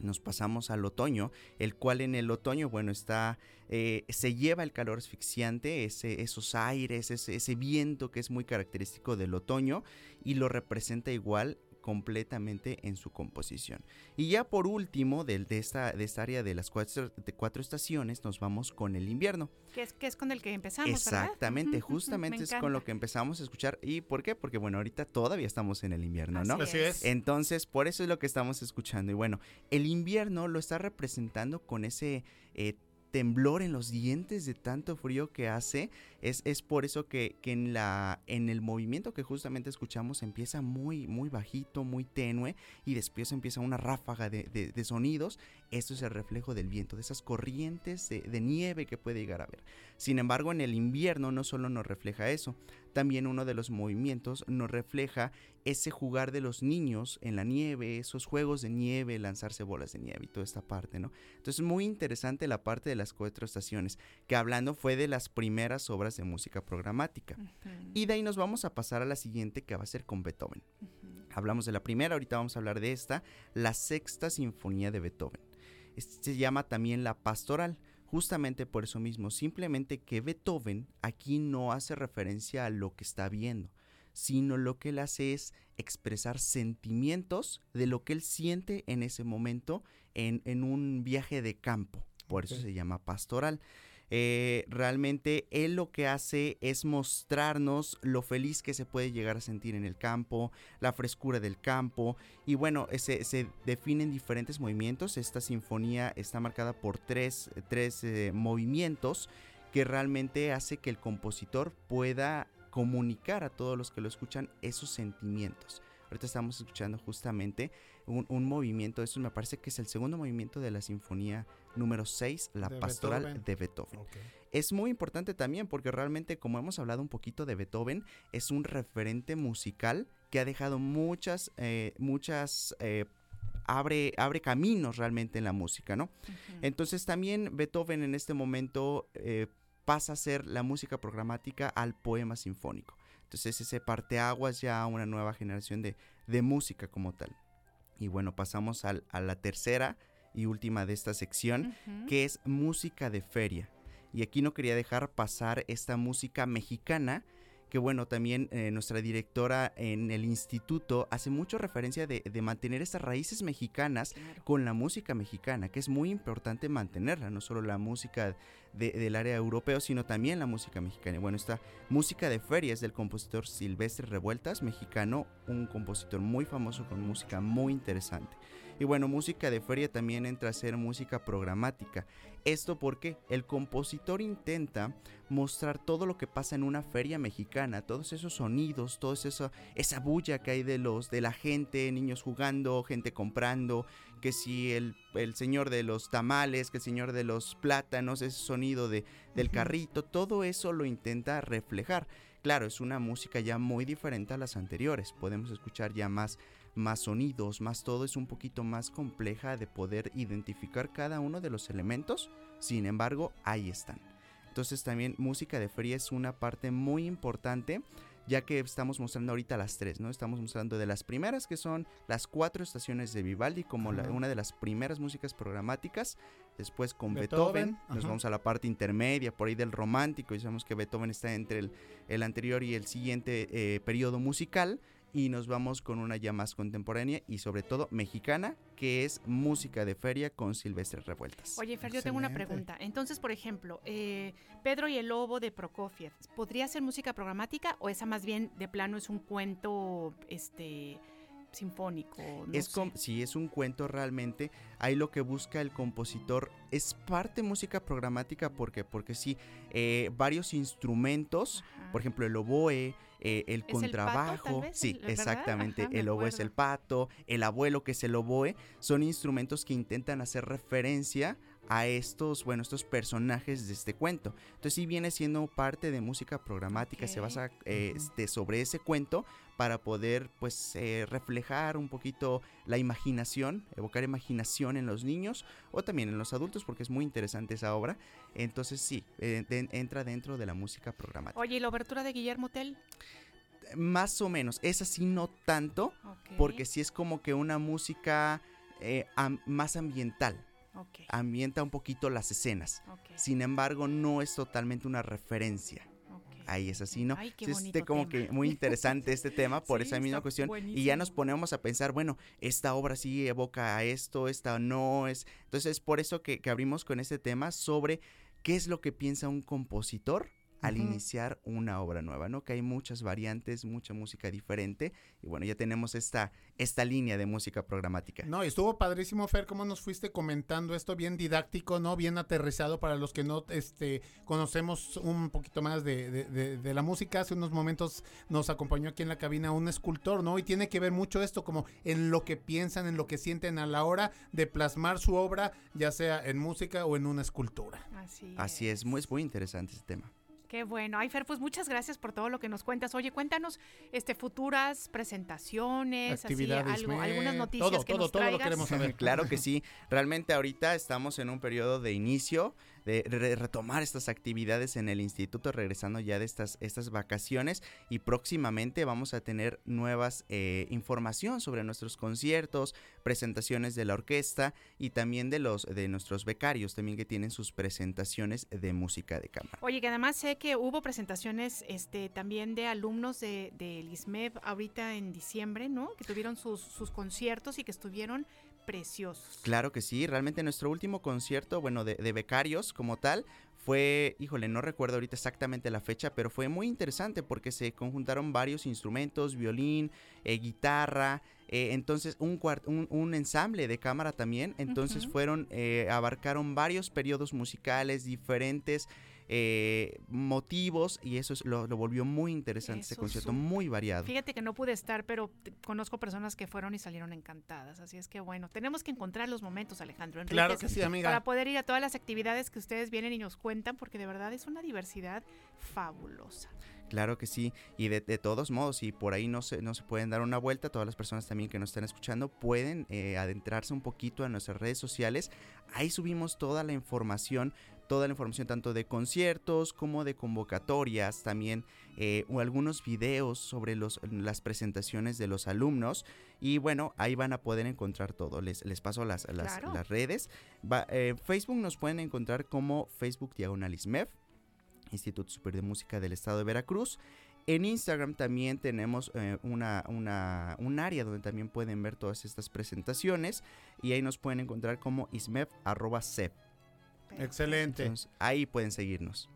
Nos pasamos al otoño, el cual en el otoño, bueno, está, eh, se lleva el calor asfixiante, esos aires, ese viento que es muy característico del otoño y lo representa igual completamente en su composición. Y ya por último, del- de, esta, de esta área de las cuatro, de cuatro estaciones, nos vamos con el invierno. Que es, que es con el que empezamos. Exactamente, justamente me es con lo que empezamos a escuchar. ¿Y por qué? Porque bueno, ahorita todavía estamos en el invierno, ¿no? Así es. Entonces, por eso es lo que estamos escuchando. Y bueno, el invierno lo está representando con ese eh, temblor en los dientes de tanto frío que hace. Es, es por eso que, que en, la, en el movimiento que justamente escuchamos empieza muy, muy bajito, muy tenue y después empieza una ráfaga de, de- sonidos. Esto es el reflejo del viento, de esas corrientes de, de nieve que puede llegar a haber. Sin embargo, en el invierno no solo nos refleja eso, también uno de los movimientos nos refleja ese jugar de los niños en la nieve, esos juegos de nieve, lanzarse bolas de nieve y toda esta parte, ¿no? Entonces, muy interesante la parte de las cuatro estaciones, que hablando fue de las primeras obras de música programática. Y de ahí nos vamos a pasar a la siguiente que va a ser con Beethoven. Hablamos de la primera, ahorita vamos a hablar de esta, la sexta sinfonía de Beethoven. Este se llama también la pastoral, justamente por eso mismo, simplemente que Beethoven aquí no hace referencia a lo que está viendo, sino lo que él hace es expresar sentimientos de lo que él siente en ese momento en, en un viaje de campo, por eso se llama pastoral. Eh, realmente él lo que hace es mostrarnos lo feliz que se puede llegar a sentir en el campo, la frescura del campo y bueno, se, se definen diferentes movimientos. Esta sinfonía está marcada por tres, tres eh, movimientos que realmente hace que el compositor pueda comunicar a todos los que lo escuchan esos sentimientos. Ahorita estamos escuchando justamente un, un movimiento, eso me parece que es el segundo movimiento de la sinfonía número 6, la De pastoral Beethoven. de Beethoven. Es muy importante también porque realmente, como hemos hablado un poquito de Beethoven, es un referente musical que ha dejado muchas, eh, muchas, eh, abre, abre caminos realmente en la música, ¿no? Entonces también Beethoven en este momento eh, pasa a ser la música programática al poema sinfónico. Entonces ese parteaguas ya a una nueva generación de, de música como tal. Y bueno, pasamos al- a la tercera y última de esta sección, que es música de feria. Y aquí no quería dejar pasar esta música mexicana, que bueno, también eh, nuestra directora en el instituto hace mucho referencia de, de mantener estas raíces mexicanas Claro. con la música mexicana, que es muy importante mantenerla, no solo la música de- del área europeo, sino también la música mexicana. Bueno, esta música de feria es del compositor Silvestre Revueltas, mexicano, un compositor muy famoso con música muy interesante. Y bueno, música de feria también entra a ser música programática. Esto porque el compositor intenta mostrar todo lo que pasa en una feria mexicana, todos esos sonidos, toda esa, esa bulla que hay de los de la gente, niños jugando, gente comprando, que si el, el señor de los tamales, que el señor de los plátanos, ese sonido de, del carrito, todo eso lo intenta reflejar. Claro, es una música ya muy diferente a las anteriores. Podemos escuchar ya más, más sonidos, más todo. Es un poquito más compleja de poder identificar cada uno de los elementos. Sin embargo, ahí están. Entonces también música de feria es una parte muy importante ya que estamos mostrando ahorita las tres, ¿no? Estamos mostrando de las primeras que son las cuatro estaciones de Vivaldi como la- una de las primeras músicas programáticas. Después con Beethoven, Beethoven, nos vamos a la parte intermedia, por ahí del romántico, y sabemos que Beethoven está entre el, el anterior y el siguiente eh, periodo musical. Y nos vamos con una ya más contemporánea y sobre todo mexicana, que es música de feria con Silvestre Revueltas. Oye, Fer, yo tengo una pregunta. Entonces, por ejemplo, eh, Pedro y el Lobo de Prokofiev, ¿podría ser música programática o esa más bien de plano es un cuento este sinfónico. no es sé. sí, es un cuento realmente. Ahí lo que busca el compositor es parte música programática porque, porque sí, eh, varios instrumentos, Ajá. por ejemplo, el oboe, eh, el contrabajo, tal vez? sí, exactamente, Ajá, el oboe es el pato, el abuelo que es el oboe, son instrumentos que intentan hacer referencia a estos, bueno, estos personajes de este cuento. Entonces sí viene siendo parte de música programática, se basa eh, este, sobre ese cuento para poder pues eh, reflejar un poquito la imaginación, evocar imaginación en los niños o también en los adultos porque es muy interesante esa obra. Entonces sí, eh, de- entra dentro de la música programática. Oye, ¿y la obertura de Guillermo Tell? Más o menos, es así no tanto porque sí es como que una música eh, am- más ambiental, ambienta un poquito las escenas. Sin embargo, no es totalmente una referencia. Ahí es así, ¿no? Ay, qué este como tema. que muy interesante este tema por Sí, esa misma cuestión. Y ya nos ponemos a pensar, bueno, esta obra sí evoca a esto, esta no es. Entonces es por eso que, que abrimos con este tema sobre qué es lo que piensa un compositor al iniciar una obra nueva, ¿no? Que hay muchas variantes, mucha música diferente. Y bueno, ya tenemos esta, esta línea de música programática. No, y estuvo padrísimo, Fer, cómo nos fuiste comentando esto bien didáctico, ¿no? Bien aterrizado para los que no este, conocemos un poquito más de, de- de- de la música. Hace unos momentos nos acompañó aquí en la cabina un escultor, ¿no? Y tiene que ver mucho esto como en lo que piensan, en lo que sienten a la hora de plasmar su obra, ya sea en música o en una escultura. Así, Así es, muy, es muy interesante este tema. Qué bueno. Ay, Fer, pues muchas gracias por todo lo que nos cuentas. Oye, cuéntanos este, futuras presentaciones, así, algo- algunas noticias todo, que todo, nos todo lo queremos saber. Claro que sí. Realmente ahorita estamos en un periodo de inicio, de re- retomar estas actividades en el instituto, regresando ya de estas, estas vacaciones y próximamente vamos a tener nuevas eh, información sobre nuestros conciertos, presentaciones de la orquesta y también de los de nuestros becarios también que tienen sus presentaciones de música de cámara. Oye, que además sé que hubo presentaciones este, también de alumnos de, del ISMEB ahorita en diciembre, ¿no? Que tuvieron sus, sus conciertos y que estuvieron preciosos. Claro que sí, realmente nuestro último concierto, bueno, de, de becarios como tal, fue, híjole, no recuerdo ahorita exactamente la fecha, pero fue muy interesante porque se conjuntaron varios instrumentos, violín, eh, guitarra, eh, entonces un, un, un ensamble de cámara también, entonces fueron, eh, abarcaron varios periodos musicales diferentes. Eh, motivos y eso es- lo, lo volvió muy interesante ese concierto, muy variado. Fíjate que no pude estar, pero te- conozco personas que fueron y salieron encantadas. Así es que bueno, tenemos que encontrar los momentos, Alejandro. Claro que sí, amiga. Para poder ir a todas las actividades que ustedes vienen y nos cuentan, porque de verdad es una diversidad fabulosa. Claro que sí, y de, de todos modos, si por ahí no se, no se pueden dar una vuelta, todas las personas también que nos están escuchando pueden eh, adentrarse un poquito a nuestras redes sociales. Ahí subimos toda la información, toda la información tanto de conciertos como de convocatorias, también eh, o algunos videos sobre los, las presentaciones de los alumnos. Y bueno, ahí van a poder encontrar todo. Les, les paso las, las, Claro. las redes. Va- eh, Facebook nos pueden encontrar como Facebook Diagonal ISMEF. Instituto Superior de Música del Estado de Veracruz. En Instagram también tenemos eh, una, una- un área donde también pueden ver todas estas presentaciones y ahí nos pueden encontrar como ismev.sep. Excelente. Entonces, ahí pueden seguirnos.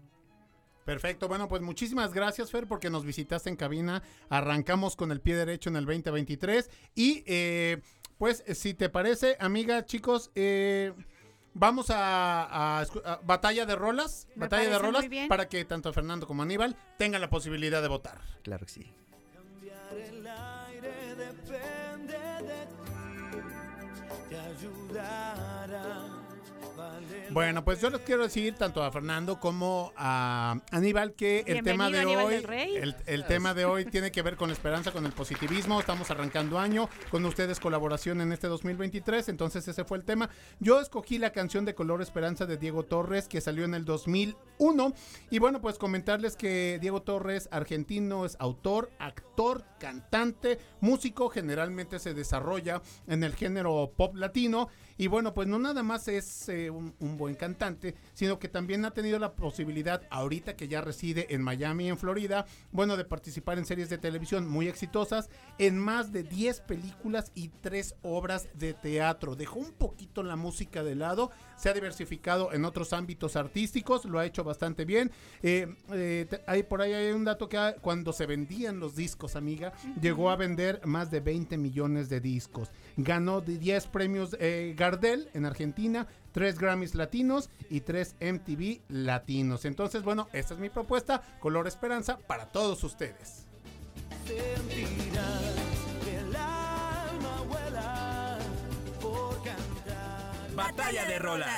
Perfecto, bueno, pues muchísimas gracias, Fer, porque nos visitaste en cabina. Arrancamos con el pie derecho en el 2023. Y eh, pues, si te parece, amiga, chicos, eh, vamos a, a escu- a Batalla de Rolas. Me Batalla de Rolas muy bien. para que tanto Fernando como Aníbal tengan la posibilidad de votar. Claro que sí. Cambiar el aire depende de ti, te ayudará. Bueno, pues yo les quiero decir tanto a Fernando como a Aníbal que el tema de Aníbal hoy, el, el tema de hoy tiene que ver con la esperanza, con el positivismo. Estamos arrancando año con ustedes colaboración en este 2023, entonces ese fue el tema. Yo escogí la canción de Color Esperanza de Diego Torres que salió en el 2001 y bueno, pues comentarles que Diego Torres, argentino, es autor, actor, cantante, músico, generalmente se desarrolla en el género pop latino Y bueno, pues no nada más es eh, un, un buen cantante, sino que también ha tenido la posibilidad, ahorita que ya reside en Miami, en Florida, bueno, de participar en series de televisión muy exitosas, en más de 10 películas y 3 obras de teatro. Dejó un poquito la música de lado, se ha diversificado en otros ámbitos artísticos, lo ha hecho bastante bien. Eh, eh, te- hay, por ahí hay un dato que ha- cuando se vendían los discos, amiga, llegó a vender más de 20 millones de discos. Ganó de 10 premios eh, Gardel en Argentina, 3 Grammys latinos y 3 MTV latinos. Entonces, bueno, esta es mi propuesta, Color Esperanza, para todos ustedes. Batalla de rolas.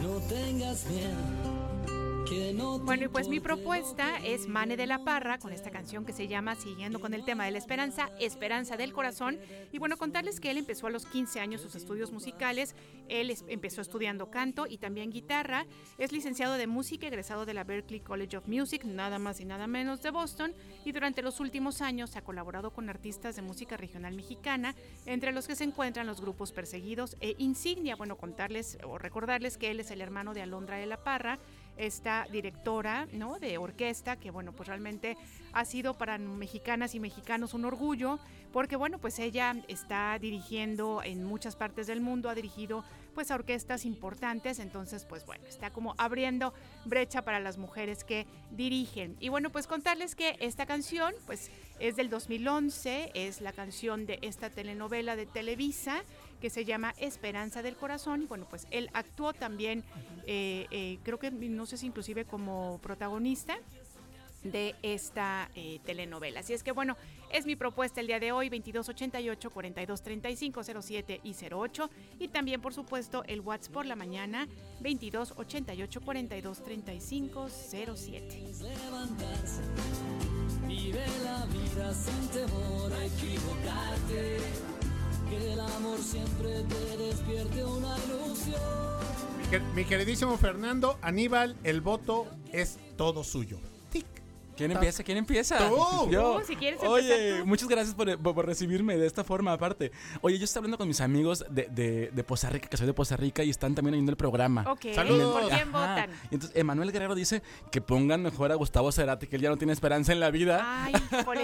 No tengas miedo, Bueno, y pues mi propuesta es Mane de la Parra con esta canción que se llama Siguiendo con el tema de la esperanza, Esperanza del Corazón. Y bueno, contarles que él empezó a los 15 años sus estudios musicales. Él empezó estudiando canto y también guitarra. Es licenciado de música, egresado de la Berklee College of Music, nada más y nada menos de Boston. Y durante los últimos años ha colaborado con artistas de música regional mexicana, entre los que se encuentran los grupos Perseguidos e Insignia. Bueno, contarles o recordarles que él es el hermano de Alondra de la Parra esta directora ¿no? de orquesta, que bueno, pues realmente ha sido para mexicanas y mexicanos un orgullo, porque bueno, pues ella está dirigiendo en muchas partes del mundo, ha dirigido pues a orquestas importantes, entonces pues bueno, está como abriendo brecha para las mujeres que dirigen. Y bueno, pues contarles que esta canción pues es del 2011, es la canción de esta telenovela de Televisa que se llama Esperanza del Corazón. Y bueno, pues él actuó también, eh, eh, creo que no sé si inclusive como protagonista de esta eh, telenovela. Así es que bueno, es mi propuesta el día de hoy, 2288 4235 07 y 08 y también por supuesto el WhatsApp por la mañana 2288 4235 07. levantarse. Vive la vida sin temor a equivocarte. Que el amor siempre te despierte una ilusión. Mi, quer- mi queridísimo Fernando, Aníbal, el voto es todo suyo. Tic. ¿Quién empieza? ¿Quién empieza? Tú. Yo. Tú, si quieres Oye, tú. muchas gracias por, recibirme de esta forma aparte. Oye, yo estoy hablando con mis amigos de, de, de Poza Rica, que soy de Poza Rica y están también oyendo el programa. Ok, Saludos. ¿por quién Ajá. votan? Y entonces, Emanuel Guerrero dice que pongan mejor a Gustavo Cerati, que él ya no tiene esperanza en la vida. Ay,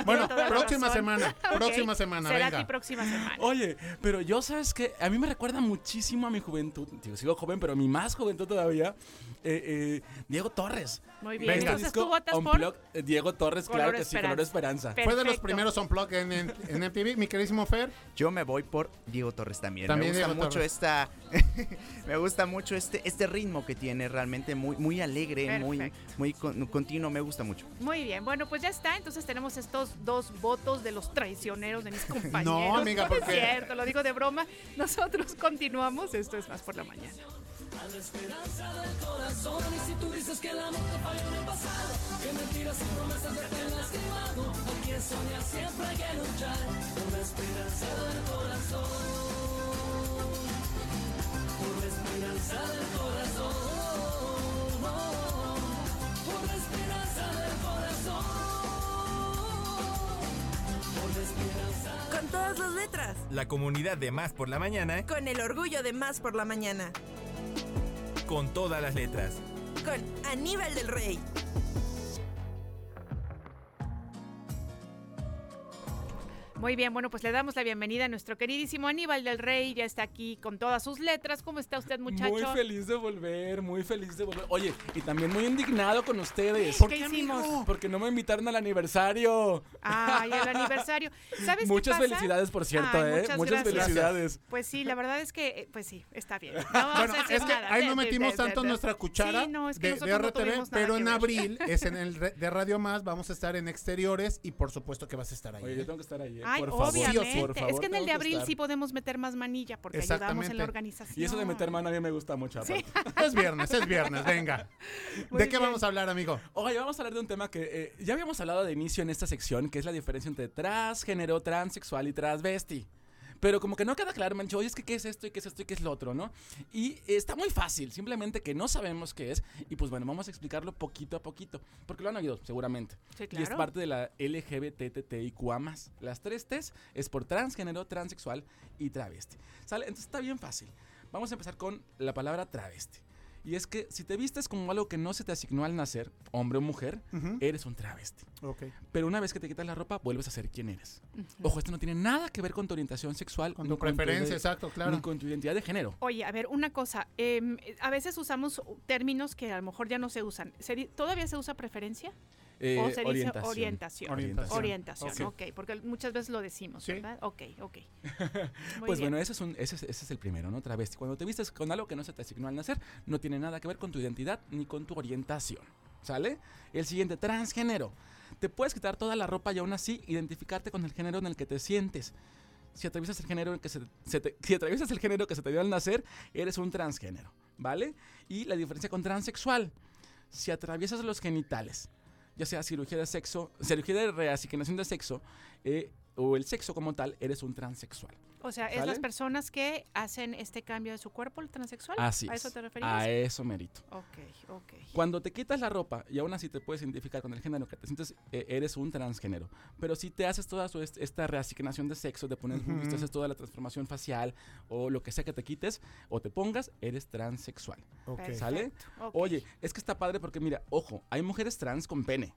Bueno, toda próxima razón. semana, Ok, próxima semana, Será venga. próxima semana. Oye, pero yo, ¿sabes qué? A mí me recuerda muchísimo a mi juventud. Digo, sigo joven, pero mi más juventud todavía. eh, eh, Diego Torres. Muy bien, Venga. entonces Disco tú votas por... Unplugged, eh, Diego Torres, Color claro que sí, Color Esperanza. Esperanza. Fue de los Perfecto. primeros Unplugged en, en, en MTV. Mi queridísimo Fer, Yo me voy por Diego Torres también. También me gusta Diego mucho Torres. esta me gusta mucho este este ritmo que tiene realmente muy muy alegre, muy Perfecto. muy con- continuo, me gusta mucho. Muy bien, bueno, pues ya está. Entonces tenemos estos dos votos de los traicioneros de mis compañeros. No, amiga, es porque- cierto, lo digo de broma. Nosotros continuamos. Esto es más por la mañana. A la esperanza del corazón. Y si tú dices que el amor te falló en el pasado, que mentiras y promesas te han lastimado. Hay que soñar, siempre hay que luchar. Por la esperanza del corazón. Por la esperanza del corazón. Por la esperanza del corazón. Por la esperanza. Con todas las letras. La comunidad de Más por la Mañana Con el orgullo de Más por la Mañana. Con todas las letras. Con Aníbal del Rey. Muy bien, bueno, pues le damos la bienvenida a nuestro queridísimo Aníbal del Rey. Ya está aquí con todas sus letras. ¿Cómo está usted, muchacho? Muy feliz de volver, muy feliz de volver. Oye, y también muy indignado con ustedes. ¿Por qué hicimos? Porque no me invitaron al aniversario. Ay, el aniversario. ¿Sabes qué Muchas pasa? felicidades, por cierto, Ay, ¿eh? muchas felicidades. Pues sí, la verdad es que, eh, pues sí, está bien. No vamos Bueno, a decir es que nada. ahí De- no metimos de- tanto de- nuestra cuchara Sí, no, es que de, de nosotros no RTV, pero en abril es en el re- de Radio Más, vamos a estar en exteriores y por supuesto que vas a estar ahí. Oye, ¿eh? yo tengo que estar ahí, ¿eh? Ay, por favor. obviamente. Sí por favor, es que en el de abril sí podemos meter más manilla porque ayudamos en la organización. Y eso de meter mano a mí me gusta mucho. Sí. Es viernes, es viernes, venga. Muy ¿De qué bien. vamos a hablar, amigo? Oye, vamos a hablar de un tema que eh, ya habíamos hablado de inicio en esta sección, que es la diferencia entre transgénero, transexual y transvesti. Pero como que no queda claro, me han dicho, oye, es que qué es esto y qué es esto y qué es lo otro, ¿no? Y está muy fácil, simplemente que no sabemos qué es y pues bueno, vamos a explicarlo poquito a poquito, porque lo han oído seguramente. Sí, Y es claro. parte de la LGBTTIQA+. Las tres T's es por transgénero, transexual y travesti. ¿Sale? Entonces está bien fácil. Vamos a empezar con la palabra travesti. Y es que si te vistes como algo que no se te asignó al nacer, hombre o mujer, eres un travesti. Pero una vez que te quitas la ropa, vuelves a ser quien eres. Ojo, esto no tiene nada que ver con tu orientación sexual, Con tu preferencia, exacto, claro. ni con tu identidad de género. Oye, a ver, una cosa. em, a veces usamos términos que a lo mejor ya no se usan. ¿Se di- ¿Todavía se usa preferencia? Eh, ¿O se dice orientación. orientación? Orientación. Orientación, Ok. ok. Porque muchas veces lo decimos, Sí. ¿verdad? Ok, ok. Muy Pues bien. bueno, ese es, un, ese, es, ese es el primero, ¿no? Travesti. Cuando te vistes con algo que no se te asignó al nacer, no tiene nada que ver con tu identidad ni con tu orientación. ¿Sale? El siguiente, transgénero. Te puedes quitar toda la ropa y aún así identificarte con el género en el que te sientes. Si atraviesas el género en que se, se te- si atraviesas el género que se te dio al nacer, eres un transgénero, ¿vale? Y la diferencia con transexual, si atraviesas los genitales, ya sea cirugía de sexo, cirugía de reasignación de sexo, eh, o el sexo como tal, eres un transexual. O sea, es las personas que hacen este cambio de su cuerpo, el transexual. Así ¿A es. eso te referías? A eso merito. Ok, ok. Cuando te quitas la ropa y aún así te puedes identificar con el género que te sientes, eh, eres un transgénero. Pero si te haces toda su- esta reasignación de sexo, te pones boobies, te haces toda la transformación facial o lo que sea que te quites o te pongas, eres transexual. Ok. Perfecto, ¿Sale? Oye, es que está padre porque mira, ojo, hay mujeres trans con pene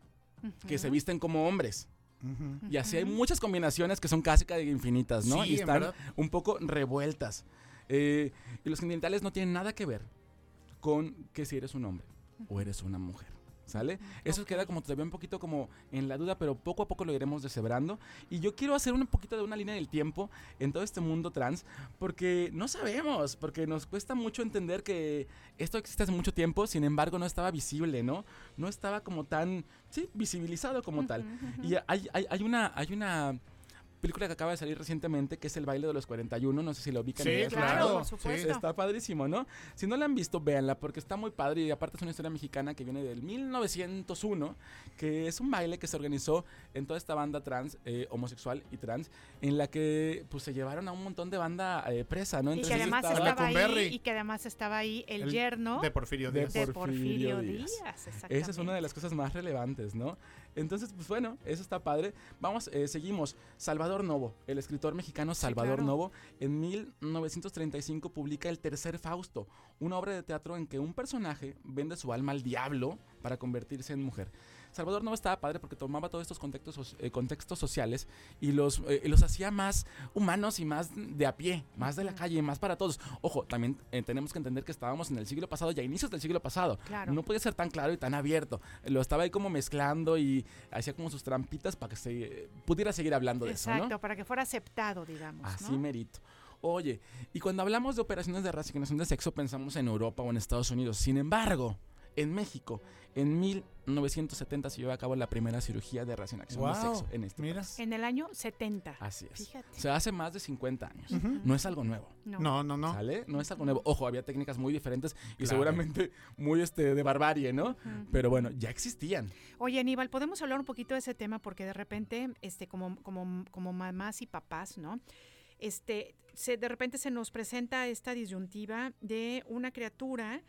que se visten como hombres. Y así hay muchas combinaciones que son casi infinitas, ¿no? Sí, y están verdad. un poco revueltas. Eh, y los genitales no tienen nada que ver con que si eres un hombre o eres una mujer. ¿Sale? Eso queda como todavía un poquito como en la duda, pero poco a poco lo iremos deshebrando. Y yo quiero hacer un poquito de una línea del tiempo en todo este mundo trans, porque no sabemos, porque nos cuesta mucho entender que esto existe hace mucho tiempo, sin embargo no estaba visible, ¿no? No estaba como tan, sí, visibilizado como tal. Y hay, hay, hay una, hay una película que acaba de salir recientemente que es El baile de los 41, no sé si lo ubican. Sí, en claro, claro. por supuesto. sí. Está padrísimo, ¿no? Si no la han visto, véanla porque está muy padre y aparte es una historia mexicana que viene del 1901, que es un baile que se organizó en toda esta banda trans, eh, homosexual y trans, en la que pues se llevaron a un montón de banda eh, presa, ¿no? Y que Entonces además estaba- estaba ahí, y que además estaba ahí el, El yerno De Porfirio De Díaz. de Porfirio Porfirio Díaz. Díaz. exactamente. Esa es una de las cosas más relevantes, ¿no? Entonces, pues bueno, eso está padre. Vamos, eh, seguimos. Salvador Novo, el escritor mexicano Salvador claro. Novo, en 1935 publica El Tercer Fausto, una obra de teatro en que un personaje vende su alma al diablo para convertirse en mujer. Salvador Novo estaba padre porque tomaba todos estos contextos, eh, contextos sociales y los, eh, los hacía más humanos y más de a pie, más de la calle, más para todos. Ojo, también eh, tenemos que entender que estábamos en el siglo pasado y a inicios del siglo pasado. Claro. No podía ser tan claro y tan abierto. Lo estaba ahí como mezclando y hacía como sus trampitas para que se pudiera seguir hablando de eso, Exacto, ¿no? para que fuera aceptado, digamos. Así ¿no? merito. Oye, y cuando hablamos de operaciones de reasignación de sexo pensamos en Europa o en Estados Unidos. Sin embargo, en México, en 1970 se llevó a cabo la primera cirugía de reasignación de Wow, sexo en este mira. país. En el año 70. Así es. Fíjate. O sea, hace más de 50 años. No es algo nuevo. No. No, no, no. ¿Sale? No es algo nuevo. Ojo, había técnicas muy diferentes y Claro. seguramente muy este de barbarie, ¿no? Pero bueno, ya existían. Oye, Aníbal, podemos hablar un poquito de ese tema porque de repente, este, como, como, como mamás y papás, ¿no? Este, se, de repente se nos presenta esta disyuntiva de una criatura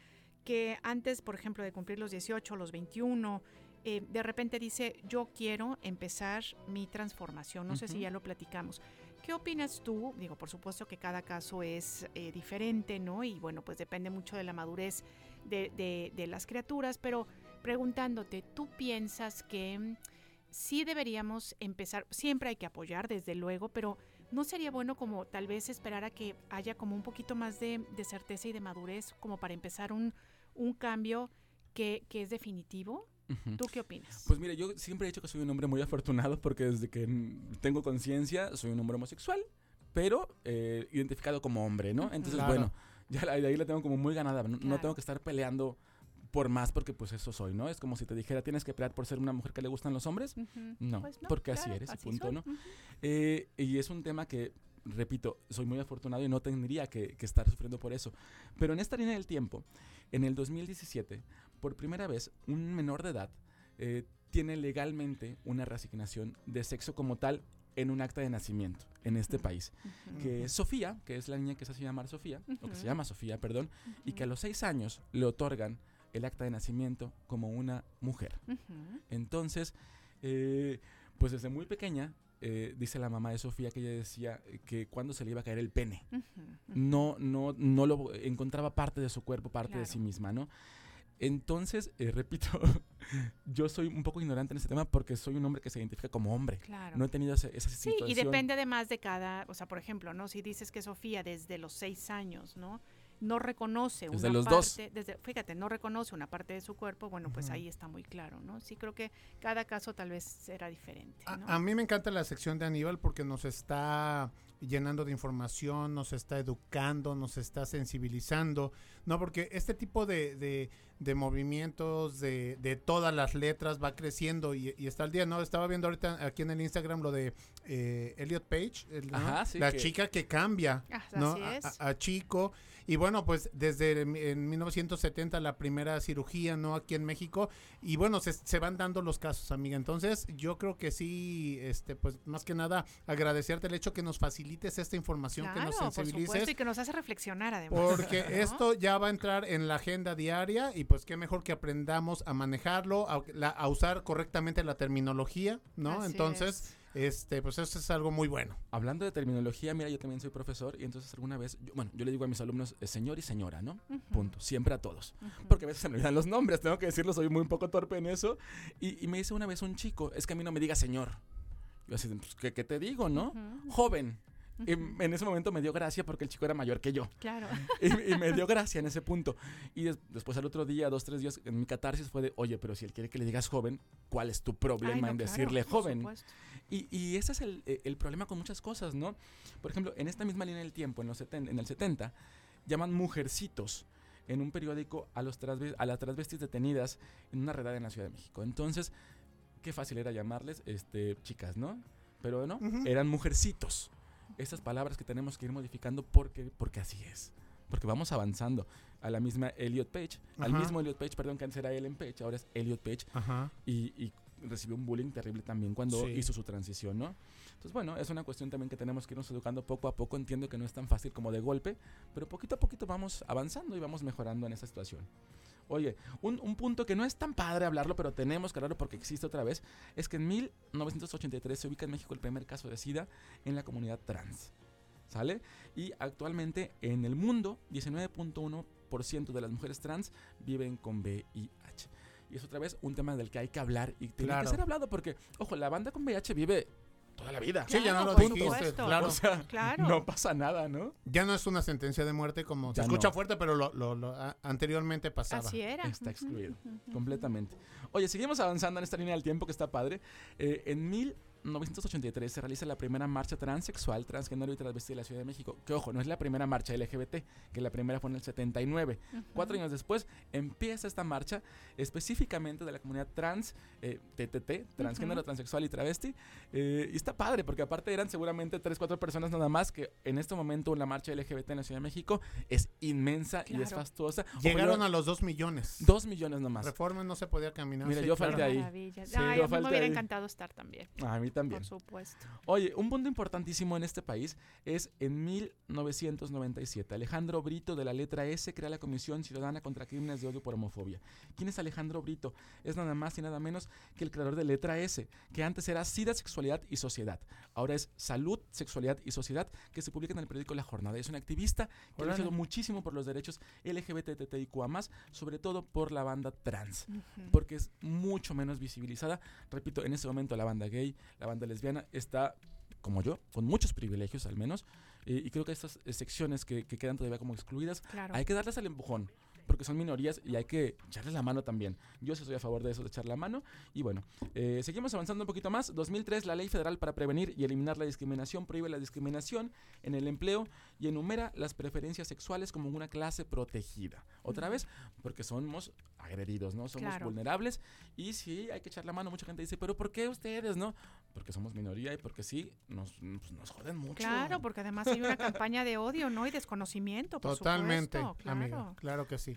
que antes, por ejemplo, de cumplir los 18, los 21, eh, de repente dice, yo quiero empezar mi transformación. No sé si ya lo platicamos. ¿Qué opinas tú? Digo, por supuesto que cada caso es eh, diferente, ¿no? Y bueno, pues depende mucho de la madurez de, de- de las criaturas, pero preguntándote, ¿tú piensas que mm, sí deberíamos empezar, siempre hay que apoyar, desde luego, pero ¿no sería bueno como tal vez esperar a que haya como un poquito más de, de certeza y de madurez como para empezar un, un cambio que, que es definitivo? ¿Tú qué opinas? Pues mira, yo siempre he dicho que soy un hombre muy afortunado porque desde que tengo conciencia soy un hombre homosexual, pero eh, identificado como hombre, ¿no? Entonces, Claro. bueno, ya la, de ahí la tengo como muy ganada. No, no tengo que estar peleando por más porque pues eso soy, ¿no? Es como si te dijera, tienes que pelear por ser una mujer que le gustan los hombres. Ujú. No, Pues porque así eres así punto, soy. ¿no? Eh, y es un tema que, repito, soy muy afortunado y no tendría que, que estar sufriendo por eso. Pero en esta línea del tiempo, en el 2017, por primera vez, un menor de edad eh, tiene legalmente una reasignación de sexo como tal en un acta de nacimiento en este país, que es Sofía, que es la niña que se hace llamar Sofía, o que se llama Sofía, perdón, y que a los seis años le otorgan el acta de nacimiento como una mujer. Entonces, eh, pues desde muy pequeña, eh, dice la mamá de Sofía que ella decía eh, que cuando se le iba a caer el pene, no, no, no lo encontraba parte de su cuerpo, parte de sí misma, ¿no? Entonces, eh, repito, yo soy un poco ignorante en este tema porque soy un hombre que se identifica como hombre. Claro. No he tenido esa, esa Sí, y depende además de cada, o sea, por ejemplo, ¿no? Si dices que Sofía desde los seis años, ¿no? No reconoce Desde una los parte, dos. desde, fíjate, no reconoce una parte de su cuerpo, bueno, pues ahí está muy claro, ¿no? Sí creo que cada caso tal vez será diferente, A, ¿no? a mí me encanta la sección de Aníbal porque nos está llenando de información, nos está educando, nos está sensibilizando, ¿no? Porque este tipo de, de- de movimientos, de, de todas las letras va creciendo y, y está al día, ¿no? Estaba viendo ahorita aquí en el Instagram lo de eh, Elliot Page, el- ¿no? Ajá, sí, la que- chica que cambia, Ah, ¿no? así A- es. A, a chico. Y bueno, pues desde en 1970 la primera cirugía, ¿no? Aquí en México. Y bueno, se, se van dando los casos, amiga. Entonces, yo creo que sí, este, pues más que nada, agradecerte el hecho que nos facilites esta información, que nos Claro, por supuesto, sensibilices. y que nos hace reflexionar además. Porque ¿no? esto ya va a entrar en la agenda diaria y pues qué mejor que aprendamos a manejarlo, a, la- a usar correctamente la terminología, ¿no? Así Entonces, este, pues eso es algo muy bueno. Hablando de terminología, mira, yo también soy profesor y entonces alguna vez, yo- bueno, yo le digo a mis alumnos eh, señor y señora, ¿no? Punto. Siempre a todos. Porque a veces se me olvidan los nombres, tengo que decirlo, soy muy un poco torpe en eso. Y, y me dice una vez un chico, es que a mí no me diga señor. Yo así, pues, ¿qué, qué te digo, no? Joven. Y en ese momento me dio gracia porque el chico era mayor que yo. Claro. Y, y me dio gracia en ese punto. Y des- después al otro día, dos, tres días, en mi catarsis fue de, oye, pero si él quiere que le digas joven, ¿cuál es tu problema Ay, no, en decirle joven? Y, y ese es el, eh, el problema con muchas cosas, ¿no? Por ejemplo, en esta misma línea del tiempo, en, los seten- en el 70, llaman mujercitos en un periódico a, los a las transvestis detenidas en una redada en la Ciudad de México. Entonces, qué fácil era llamarles este, chicas, ¿no? Pero no, Ujú. eran mujercitos. Estas palabras que tenemos que ir modificando porque, porque así es. Porque vamos avanzando a la misma Elliot Page, al mismo Elliot Page, perdón, que antes era Ellen Page, ahora es Elliot Page Ajá. y, y recibió un bullying terrible también cuando Sí. hizo su transición, ¿no? Entonces, bueno, es una cuestión también que tenemos que irnos educando poco a poco. Entiendo que no es tan fácil como de golpe, pero poquito a poquito vamos avanzando y vamos mejorando en esta situación. Oye, un, un punto que no es tan padre hablarlo, pero tenemos que hablarlo porque existe otra vez, es que en 1983 se ubica en México el primer caso de SIDA en la comunidad trans. ¿Sale? Y actualmente en el mundo, 19.1% de las mujeres trans viven con VIH. Y es otra vez un tema del que hay que hablar y tiene Claro. que ser hablado porque, ojo, la banda con VIH vive toda la vida. Sí, ya no lo dijiste, claro. O sea, Claro. no pasa nada, ¿no? Ya no es una sentencia de muerte como se escucha no. fuerte, pero lo, lo- lo- a- anteriormente pasaba. Así era. Está excluido, completamente. Oye, seguimos avanzando en esta línea del tiempo que está padre. Eh, en 1983 se realiza la primera marcha transexual, transgénero y transvesti de la Ciudad de México. Que ojo, no es la primera marcha LGBT, que la primera fue en el 79. Ujú. Cuatro años después empieza esta marcha específicamente de la comunidad trans, eh, TTT, transgénero, Ujú. transexual y travesti. Eh, y está padre, porque aparte eran seguramente tres, cuatro personas nada más, que en este momento la marcha LGBT en la Ciudad de México es inmensa y es Claro. fastuosa. Llegaron yo- a los dos millones. Dos millones nomás. Reforma no se podía caminar. Mira, sí, yo claro. falté ahí. Sí, Ay, yo a mí me falté hubiera ahí. encantado estar también. A mí también. Por supuesto. Oye, un punto importantísimo en este país es en 1997. Alejandro Brito de la letra S crea la Comisión Ciudadana contra Crímenes de Odio por Homofobia. ¿Quién es Alejandro Brito? Es nada más y nada menos que el creador de letra S, que antes era SIDA, Sexualidad y Sociedad. Ahora es Salud, Sexualidad y Sociedad, que se publica en el periódico La Jornada. Es un activista que ha luchado muchísimo por los derechos LGBTTIQA+, sobre todo por la banda trans porque es mucho menos visibilizada. Repito, en ese momento la banda gay, la banda lesbiana está, como yo, con muchos privilegios al menos, eh, y creo que estas secciones que, que quedan todavía como excluidas, Claro. hay que darles el empujón. Porque son minorías y hay que echarles la mano también. Yo sí estoy a favor de eso, de echar la mano. Y bueno, eh, seguimos avanzando un poquito más. 2003, la Ley Federal para Prevenir y Eliminar la Discriminación prohíbe la discriminación en el empleo y enumera las preferencias sexuales como una clase protegida. Otra vez, porque somos agredidos, ¿no? Somos Claro. vulnerables y sí, hay que echar la mano. Mucha gente dice, pero ¿por qué ustedes, no? Porque somos minoría y porque sí, nos, pues, nos joden mucho. Claro, porque además hay una campaña de odio, ¿no? Y desconocimiento, por Totalmente, supuesto. Claro. Claro que sí.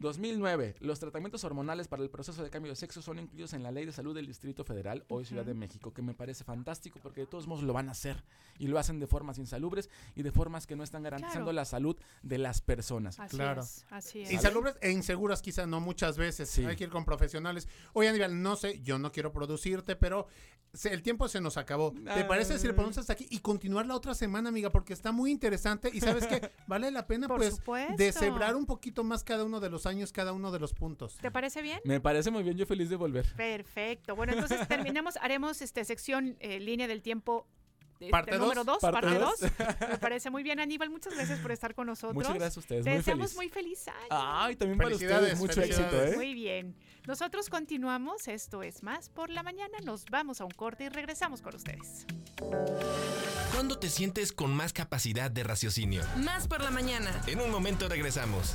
2009. Los tratamientos hormonales para el proceso de cambio de sexo son incluidos en la Ley de Salud del Distrito Federal, hoy Ciudad de México, que me parece fantástico porque de todos modos lo van a hacer y lo hacen de formas insalubres y de formas que no están garantizando Claro. la salud de las personas. Así Claro. es, así es. Insalubres e inseguras quizá no muchas veces. Sí. Hay que ir con profesionales. Oye, Aníbal, no sé, yo no quiero producirte, pero se- el tiempo se nos acabó. ¿Te parece si le ponemos hasta aquí y continuar la otra semana, amiga? Porque está muy interesante y sabes que vale la pena Por pues supuesto. deshebrar un poquito más cada uno de los años, cada uno de los puntos. ¿Te parece bien? Me parece muy bien, yo feliz de volver. Perfecto. Bueno, entonces terminamos, haremos este sección eh, línea del tiempo. este, Parte dos. número 2, Parte parte dos. 2. Me parece muy bien, Aníbal. Muchas gracias por estar con nosotros. Muchas gracias a ustedes, Te muy deseamos feliz. muy feliz año. Ay, también para ustedes, mucho éxito, ¿eh? Muy bien. Nosotros continuamos. Esto es Más por la Mañana. Nos vamos a un corte y regresamos con ustedes. ¿Cuándo te sientes con más capacidad de raciocinio? Más por la mañana. En un momento regresamos.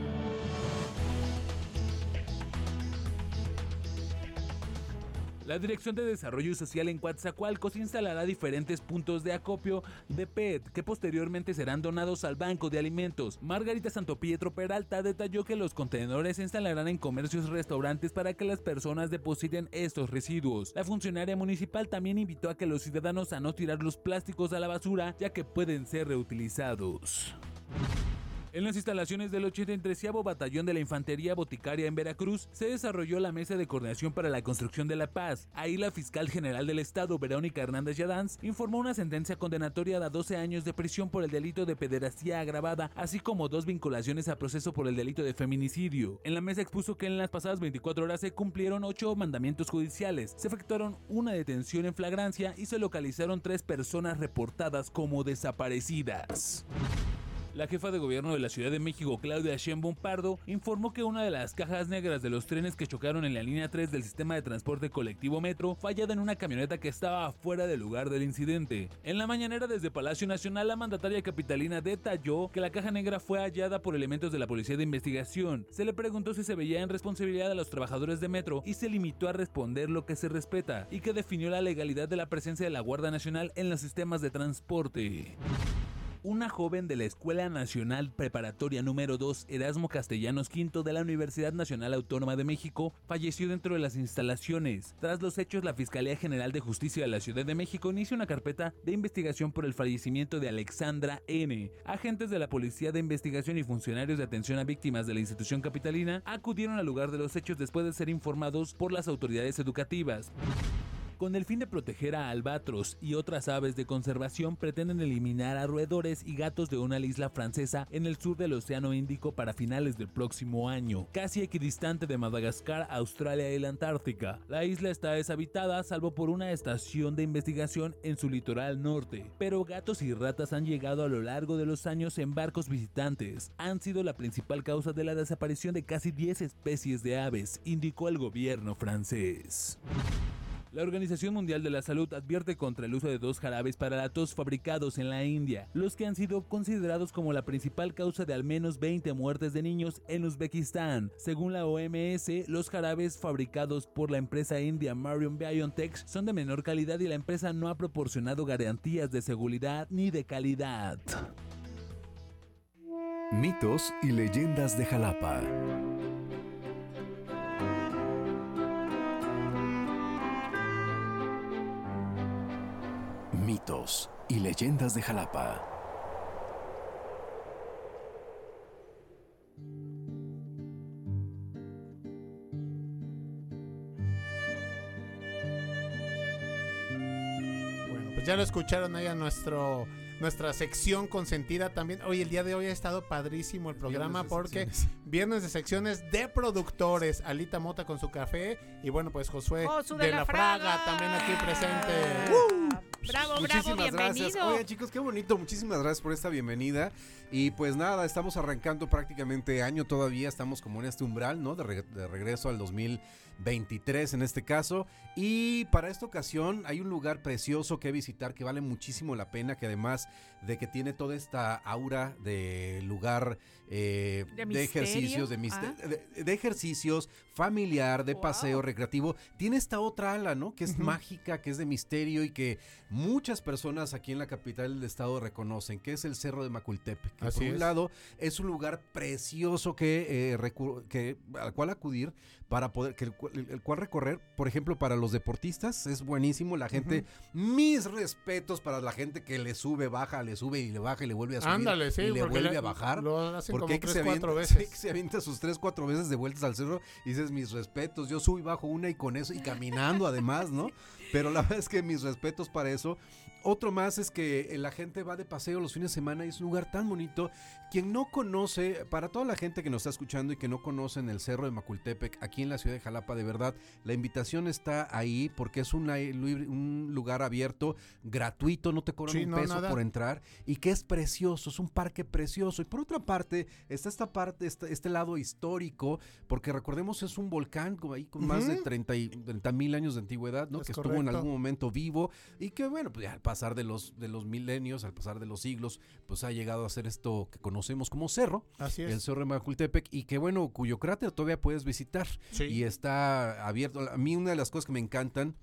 La Dirección de Desarrollo Social en Coatzacoalcos instalará diferentes puntos de acopio de PET que posteriormente serán donados al Banco de Alimentos. Margarita Santopietro Peralta detalló que los contenedores se instalarán en comercios y restaurantes para que las personas depositen estos residuos. La funcionaria municipal también invitó a que los ciudadanos a no tirar los plásticos a la basura ya que pueden ser reutilizados. En las instalaciones del 83 Batallón de la Infantería Boticaria en Veracruz se desarrolló la Mesa de Coordinación para la Construcción de la Paz. Ahí la fiscal general del Estado, Verónica Hernández Yadanz, informó una sentencia condenatoria de 12 años de prisión por el delito de pederastía agravada, así como dos vinculaciones a proceso por el delito de feminicidio. En la mesa expuso que en las pasadas 24 horas se cumplieron 8 mandamientos judiciales, se efectuaron una detención en flagrancia y se localizaron tres personas reportadas como desaparecidas. La jefa de gobierno de la Ciudad de México, Claudia Sheinbaum Pardo, informó que una de las cajas negras de los trenes que chocaron en la línea 3 del sistema de transporte colectivo Metro fallada en una camioneta que estaba afuera del lugar del incidente. En la mañanera desde Palacio Nacional, la mandataria capitalina detalló que la caja negra fue hallada por elementos de la Policía de Investigación. Se le preguntó si se veía en responsabilidad a los trabajadores de Metro y se limitó a responder lo que se respeta y que definió la legalidad de la presencia de la Guardia Nacional en los sistemas de transporte. Una joven de la Escuela Nacional Preparatoria número 2 Erasmo Castellanos V de la Universidad Nacional Autónoma de México falleció dentro de las instalaciones. Tras los hechos, la Fiscalía General de Justicia de la Ciudad de México inicia una carpeta de investigación por el fallecimiento de Alexandra N. Agentes de la Policía de Investigación y funcionarios de atención a víctimas de la institución capitalina acudieron al lugar de los hechos después de ser informados por las autoridades educativas. Con el fin de proteger a albatros y otras aves de conservación, pretenden eliminar a roedores y gatos de una isla francesa en el sur del Océano Índico para finales del próximo año, casi equidistante de Madagascar, Australia y la Antártica. La isla está deshabitada salvo por una estación de investigación en su litoral norte, pero gatos y ratas han llegado a lo largo de los años en barcos visitantes. Han sido la principal causa de la desaparición de casi 10 especies de aves, indicó el gobierno francés. La Organización Mundial de la Salud advierte contra el uso de dos jarabes para la tos fabricados en la India, los que han sido considerados como la principal causa de al menos 20 muertes de niños en Uzbekistán. Según la OMS, los jarabes fabricados por la empresa india Marion BioNTech son de menor calidad y la empresa no ha proporcionado garantías de seguridad ni de calidad. Mitos y leyendas de Jalapa. Mitos y leyendas de Jalapa. Bueno, pues ya lo escucharon ahí a nuestro nuestra sección consentida también. Hoy el día de hoy ha estado padrísimo el programa porque secciones. viernes de secciones de productores, Alita Mota con su café y bueno, pues Josué Josu de, la Fraga. también aquí presente. ¡Uh! Bravo, bravo, Muchísimas gracias. bienvenido. Oigan, chicos, qué bonito. Muchísimas gracias por esta bienvenida. Y pues nada, estamos arrancando prácticamente año todavía. Estamos como en este umbral, ¿no? De, re- de regreso al 2023 en este caso. Y para esta ocasión hay un lugar precioso que visitar que vale muchísimo la pena. Que además de que tiene toda esta aura de lugar eh, ¿De ejercicios, de, Ah. de, de ejercicios, familiar, de paseo recreativo, tiene esta otra ala, ¿no? Que es mágica, que es de misterio y que muchas personas aquí en la capital del estado reconocen, que es el Cerro de Macultepec. Que Así por un es. lado es un lugar precioso que, eh, que al cual acudir para poder, que el, el- cual recorrer, por ejemplo, para los deportistas es buenísimo. La gente, mis respetos para la gente que le sube, baja, le sube y le baja y le vuelve a subir Ándale, sí, y le porque vuelve le- a bajar. lo hacen como hay que tres, se cuatro avienta- veces. que se avienta sus tres, cuatro veces de vueltas al cerro y dices mis respetos. Yo subo y bajo una y con eso y caminando además, ¿no? Pero la verdad es que mis respetos para eso. Otro más es que eh, la gente va de paseo los fines de semana y es un lugar tan bonito. Quien no conoce, para toda la gente que nos está escuchando y que no conocen el Cerro de Macultepec, aquí en la ciudad de Jalapa, de verdad, la invitación está ahí porque es un, lugar abierto, gratuito, no te cobran Sí, un no, peso nada. por entrar y que es precioso, es un parque precioso. Y por otra parte, está esta parte, este, este lado histórico, porque recordemos es un volcán ahí con más de Ujú. 30 mil años de antigüedad, ¿no? Es que estuvo en algún momento vivo y que bueno, pues ya pasar de los, de los milenios, al pasar de los siglos, pues ha llegado a ser esto que conocemos como cerro, Así es. el cerro de Macultepec y que bueno, cuyo cráter todavía puedes visitar Sí. y está abierto. A mí una de las cosas que me encantan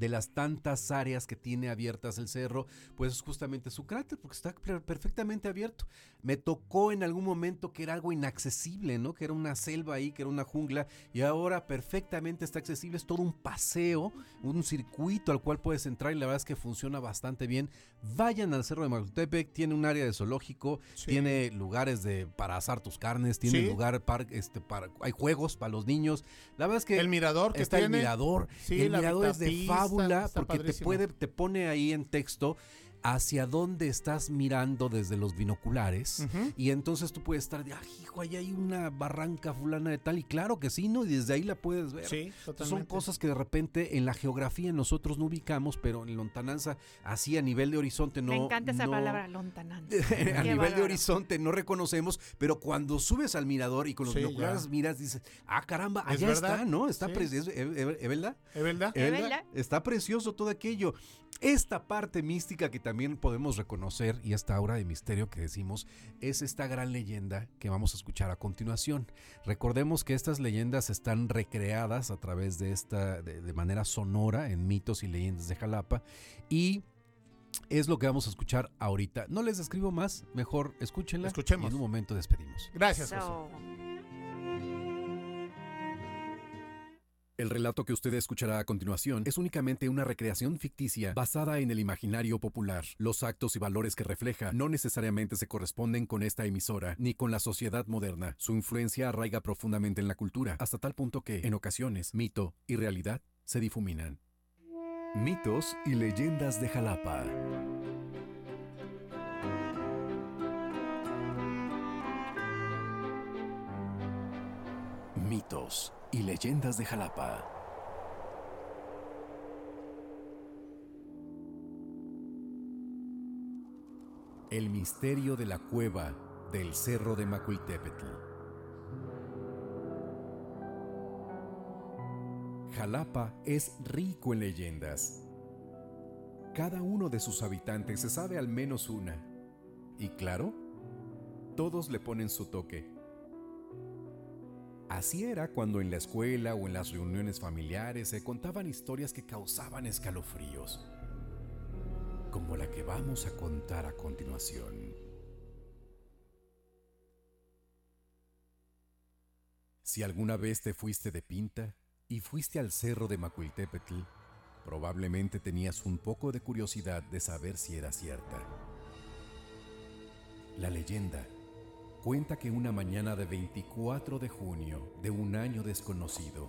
de las tantas áreas que tiene abiertas el cerro, pues es justamente su cráter, porque está per- perfectamente abierto. Me tocó en algún momento que era algo inaccesible, ¿no? Que era una selva ahí, que era una jungla, y ahora perfectamente está accesible. Es todo un paseo, un circuito al cual puedes entrar y la verdad es que funciona bastante bien. Vayan al Cerro de Macultepec, tiene un área de zoológico, tiene lugares de para asar tus carnes, tiene Sí. lugar para, este, para, hay juegos para los niños. La verdad es que El mirador que está el mirador. Sí, el mirador es de vitapista, fábula está porque te puede, te pone ahí en texto hacia dónde estás mirando desde los binoculares y entonces tú puedes estar de, ah, hijo, ahí hay una barranca fulana de tal y claro que sí, ¿no? Y desde ahí la puedes ver. Sí, Entonces, Son totalmente. cosas que de repente en la geografía nosotros no ubicamos, pero en lontananza, así a nivel de horizonte no. Me encanta esa no- palabra, lontananza. a Qué nivel de horizonte no reconocemos, pero cuando subes al mirador y con los Sí, binoculares ya. miras, dices, ah, caramba, allá está, ¿no? Está Sí. precioso. ¿Es es- es verdad? ¿Es verdad? ¿Es ¿Verdad? verdad? Está precioso todo aquello. Esta parte mística que también podemos reconocer y esta aura de misterio que decimos es esta gran leyenda que vamos a escuchar a continuación. Recordemos que estas leyendas están recreadas a través de esta de, de manera sonora en mitos y leyendas de Jalapa y es lo que vamos a escuchar ahorita. No les describo más, mejor escúchenla Escuchemos. y en un momento despedimos. Gracias, José. El relato que usted escuchará a continuación es únicamente una recreación ficticia basada en el imaginario popular. Los actos y valores que refleja no necesariamente se corresponden con esta emisora ni con la sociedad moderna. Su influencia arraiga profundamente en la cultura, hasta tal punto que, en ocasiones, mito y realidad se difuminan. Mitos y leyendas de Jalapa. Mitos y leyendas de Jalapa. El misterio de la cueva del Cerro de Macuiltepetl. Jalapa es rico en leyendas. Cada uno de sus habitantes se sabe al menos una. Y claro, todos le ponen su toque. Así era cuando en la escuela o en las reuniones familiares se contaban historias que causaban escalofríos, como la que vamos a contar a continuación. Si alguna vez te fuiste de pinta y fuiste al cerro de Macuiltepetl, probablemente tenías un poco de curiosidad de saber si era cierta. La leyenda cuenta que una mañana de 24 de junio de un año desconocido,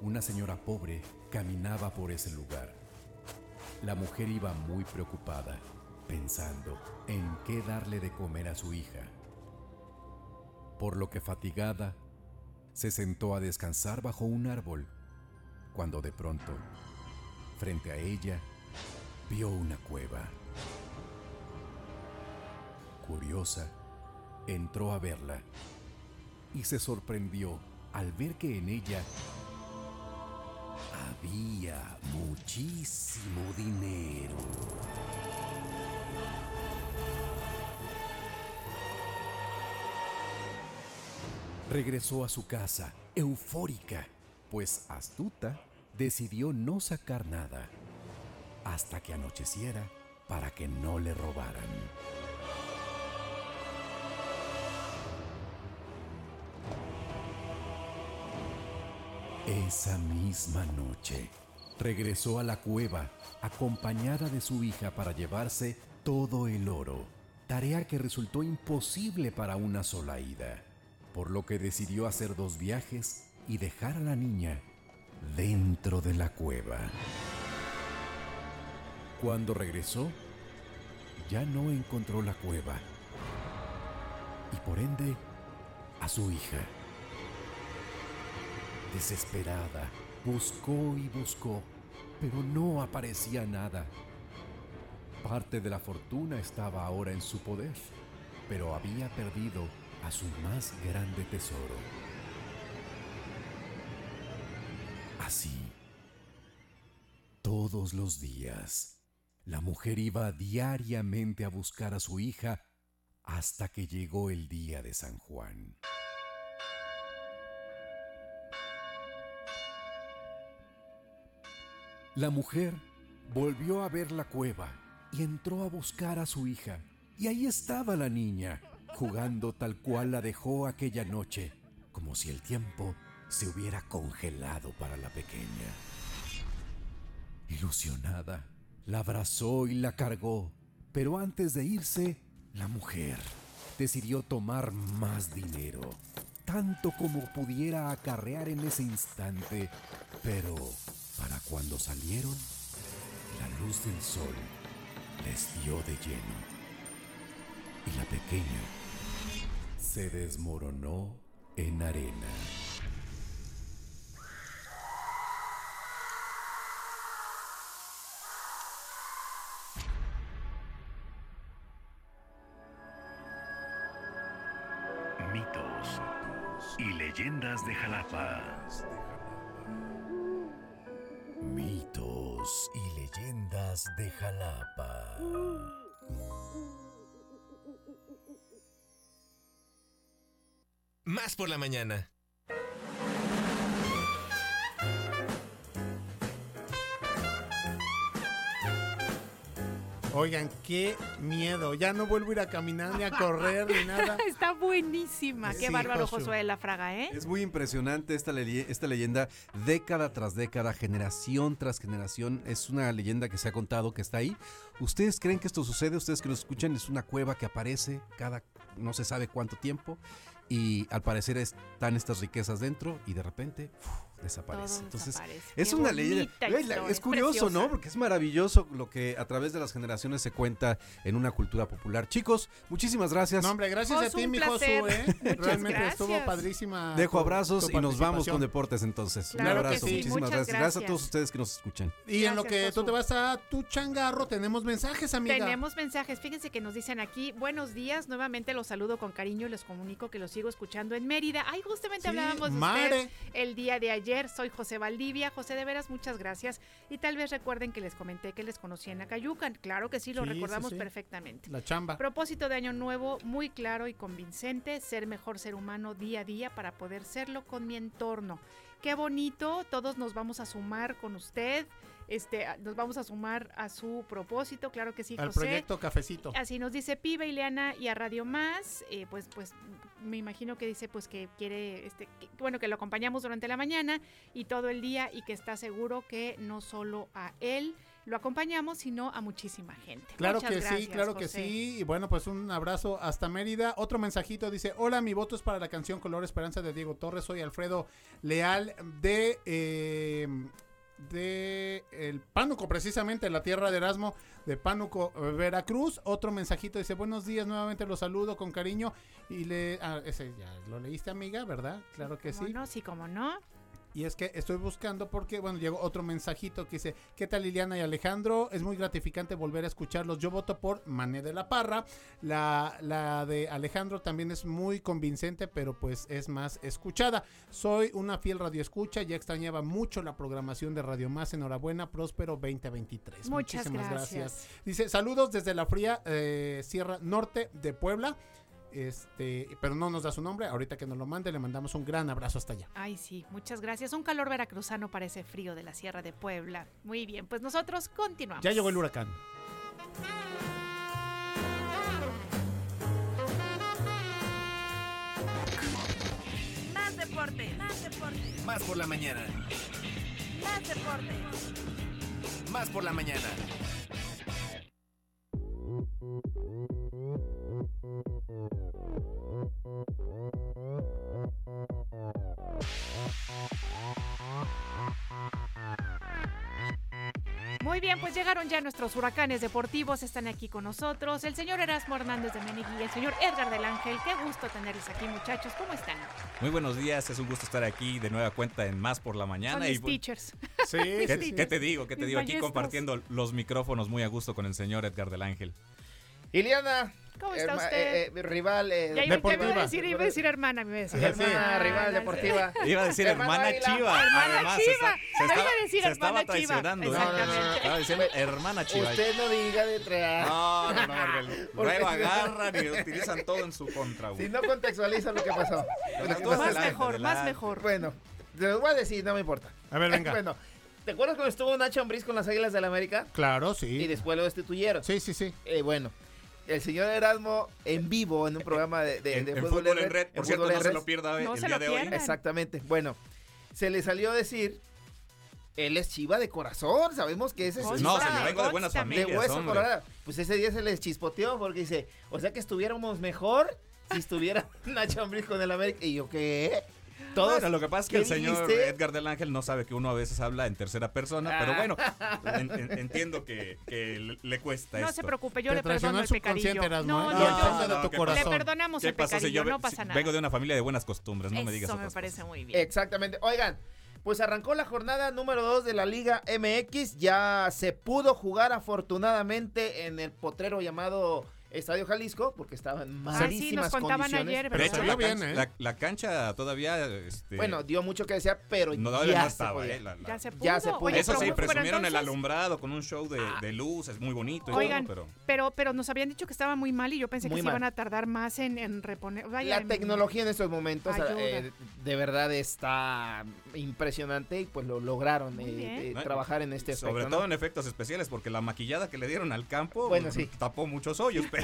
una señora pobre caminaba por ese lugar. La mujer iba muy preocupada, pensando en qué darle de comer a su hija. Por lo que fatigada, se sentó a descansar bajo un árbol, cuando de pronto, frente a ella, vio una cueva. Curiosa, entró a verla y se sorprendió al ver que en ella había muchísimo dinero. Regresó a su casa, eufórica, pues astuta decidió no sacar nada hasta que anocheciera para que no le robaran. Esa misma noche, regresó a la cueva acompañada de su hija para llevarse todo el oro, tarea que resultó imposible para una sola ida, por lo que decidió hacer dos viajes y dejar a la niña dentro de la cueva. Cuando regresó, ya no encontró la cueva y por ende a su hija. Desesperada, buscó y buscó, pero no aparecía nada. Parte de la fortuna estaba ahora en su poder, pero había perdido a su más grande tesoro. Así, todos los días, la mujer iba diariamente a buscar a su hija hasta que llegó el día de San Juan. La mujer volvió a ver la cueva y entró a buscar a su hija. Y ahí estaba la niña, jugando tal cual la dejó aquella noche, como si el tiempo se hubiera congelado para la pequeña. Ilusionada, la abrazó y la cargó, pero antes de irse, la mujer decidió tomar más dinero, tanto como pudiera acarrear en ese instante, pero para cuando salieron, la luz del sol les dio de lleno y la pequeña se desmoronó en arena. Mitos y leyendas de Jalapa. Y leyendas de Jalapa. Más por la mañana. Oigan, qué miedo. Ya no vuelvo a ir a caminar ni a correr ni nada. Está buenísima. Qué Sí, bárbaro Josu. Josué la Fraga, ¿eh? Es muy impresionante esta, leye- esta leyenda, década tras década, generación tras generación. Es una leyenda que se ha contado que está ahí. ¿Ustedes creen que esto sucede? Ustedes que nos escuchan, es una cueva que aparece cada no se sabe cuánto tiempo y al parecer están estas riquezas dentro y de repente uf, desaparece. Todo Entonces, desaparece. es Qué una historia, Es es curioso, ¿no? Porque es maravilloso lo que a través de las generaciones se cuenta en una cultura popular. Chicos, muchísimas gracias. No, hombre, gracias a ti, mi Josu. ¿eh? Realmente estuvo padrísima. Dejo abrazos tu y nos vamos con deportes entonces. Claro Un que abrazo, sí. muchísimas Muchas gracias. Gracias a todos ustedes que nos escuchan. Y en lo que tú te vas a tu changarro, tenemos mensajes, amiga. Tenemos mensajes, fíjense que nos dicen aquí, buenos días, nuevamente los saludo con cariño y les comunico que los sigo escuchando en Mérida. Ay, justamente Sí, hablábamos de Mare. usted el día de ayer, soy José Valdivia. José, de veras, muchas gracias. Y tal vez recuerden que les comenté que les conocí en Acayucan. Claro que sí, lo Sí, sí, recordamos sí. perfectamente. La chamba. Propósito de año nuevo, muy claro y convincente, ser mejor ser humano día a día para poder serlo con mi entorno. Qué bonito, todos nos vamos a sumar con usted, este, nos vamos a sumar a su propósito, claro que sí, Al José. proyecto Cafecito. Así nos dice Piba, Ileana y a Radio Más, eh, pues, pues me imagino que dice pues que quiere, este, que- bueno, que lo acompañamos durante la mañana y todo el día y que está seguro que no solo a él lo acompañamos, sino a muchísima gente. Claro Muchas que sí, claro que sí. Y bueno, pues un abrazo hasta Mérida. Otro mensajito dice, hola, mi voto es para la canción Color Esperanza de Diego Torres. Soy Alfredo Leal de... eh, de el Pánuco, precisamente, la tierra de Erasmo de Pánuco, eh, Veracruz. Otro mensajito dice, buenos días, nuevamente los saludo con cariño. Y le... ah, ese ya lo leíste, amiga, ¿verdad? Claro que ¿Cómo sí. no? Sí, como no. Y es que estoy buscando porque, bueno, llegó otro mensajito que dice, ¿qué tal Liliana y Alejandro? Es muy gratificante volver a escucharlos. Yo voto por Mané de la Parra. La, la de Alejandro también es muy convincente, pero pues es más escuchada. Soy una fiel radioescucha, ya extrañaba mucho la programación de Radio Más. Enhorabuena, próspero 2023. Muchas Muchísimas gracias. Dice, saludos desde la fría eh, Sierra Norte de Puebla. Este, pero no nos da su nombre. Ahorita que nos lo mande, le mandamos un gran abrazo hasta allá. Ay, sí, muchas gracias. Un calor veracruzano para ese frío de la Sierra de Puebla. Muy bien, pues nosotros continuamos. Ya llegó el huracán. Más deporte, más deporte, Más por la mañana. más deporte. Más por la mañana. Oh. Muy bien, pues llegaron ya nuestros huracanes deportivos, están aquí con nosotros. El señor Erasmo Hernández de Menegui y el señor Edgar del Ángel. Qué gusto tenerlos aquí, muchachos. ¿Cómo están? Muy buenos días, es un gusto estar aquí de nueva cuenta en Más por la Mañana. Son mis teachers. ¿Qué, Sí. qué te digo? ¿Qué te Mis digo? Aquí maestros. compartiendo los micrófonos muy a gusto con el señor Edgar del Ángel. Iliana. ¿Cómo está herma- usted? eh, eh, rival. eh, Ya iba, ya iba a decir, iba a decir hermana, me iba a decir hermana. Hermana, rival deportiva. Iba a decir Hermana. Chiva. Hermana se Chiva. está- se Yo iba estaba, a decir se estaba hermana Chiva. traicionando. ¿eh? Exactamente. Estaba diciendo hermana Chiva. Usted no diga detrás. No, no, no, luego agarran y utilizan todo en su contra. güey. Si no contextualiza lo que pasó. Más adelante, mejor, más mejor. Bueno, te lo voy a decir, no me importa. A ver, venga. bueno, ¿te acuerdas cuando estuvo Nacho Ambriz con las Águilas del la América? Claro, sí. Y después lo destituyeron. Sí, sí, sí. Eh, bueno, el señor Erasmo en vivo en un programa de, de- En- de en Fútbol en Red, por en cierto, Fútbol no se lo pierda No el se día lo de hoy. Exactamente. Bueno, se le salió a decir, él es chiva de corazón, sabemos que ese es No, chiva. señor, vengo de buenas familias, De hueso hombre. colorado. Pues ese día se les chispoteó porque dice, o sea que estuviéramos mejor si estuviera Nacho Ambriz con el América. Y yo, ¿qué? Todos, Bueno, lo que pasa es que ¿qué el señor dijiste? Edgar del Ángel no sabe que uno a veces habla en tercera persona, pero bueno, en- en- entiendo que, que le- cuesta No esto. se preocupe, yo Te le perdono el pecadillo. No, no, de tu ¿qué- corazón. Le perdonamos ¿Qué el si pecadillo, yo no pasa nada. vengo de una familia de buenas costumbres? No me digas Eso me parece cosas. muy bien. Exactamente. Oigan, pues arrancó la jornada número 2 de la Liga MX. Ya se pudo jugar afortunadamente en el potrero llamado Estadio Jalisco, porque estaban Ah, sí, malísimas nos contaban condiciones. ayer, Pero de hecho, ¿verdad? la, bien, cancha, ¿eh? la, la cancha todavía... Este, Bueno, dio mucho que desear, pero no, ya, se estaba, podía. eh, la- la- Ya se pudo. Ya se pudo. Oye, Eso sí, presumieron el entonces- alumbrado con un show de, de luces muy bonito y Oigan, todo, pero... pero, pero nos habían dicho que estaba muy mal y yo pensé Muy que se iban a tardar más en, en reponer. Vaya, La en- tecnología en estos momentos eh, de verdad está impresionante y pues lo lograron eh, eh, ¿no? trabajar en este Sobre aspecto, ¿no? todo en efectos especiales, porque la maquillada que le dieron al campo Bueno, sí. tapó muchos hoyos, pero,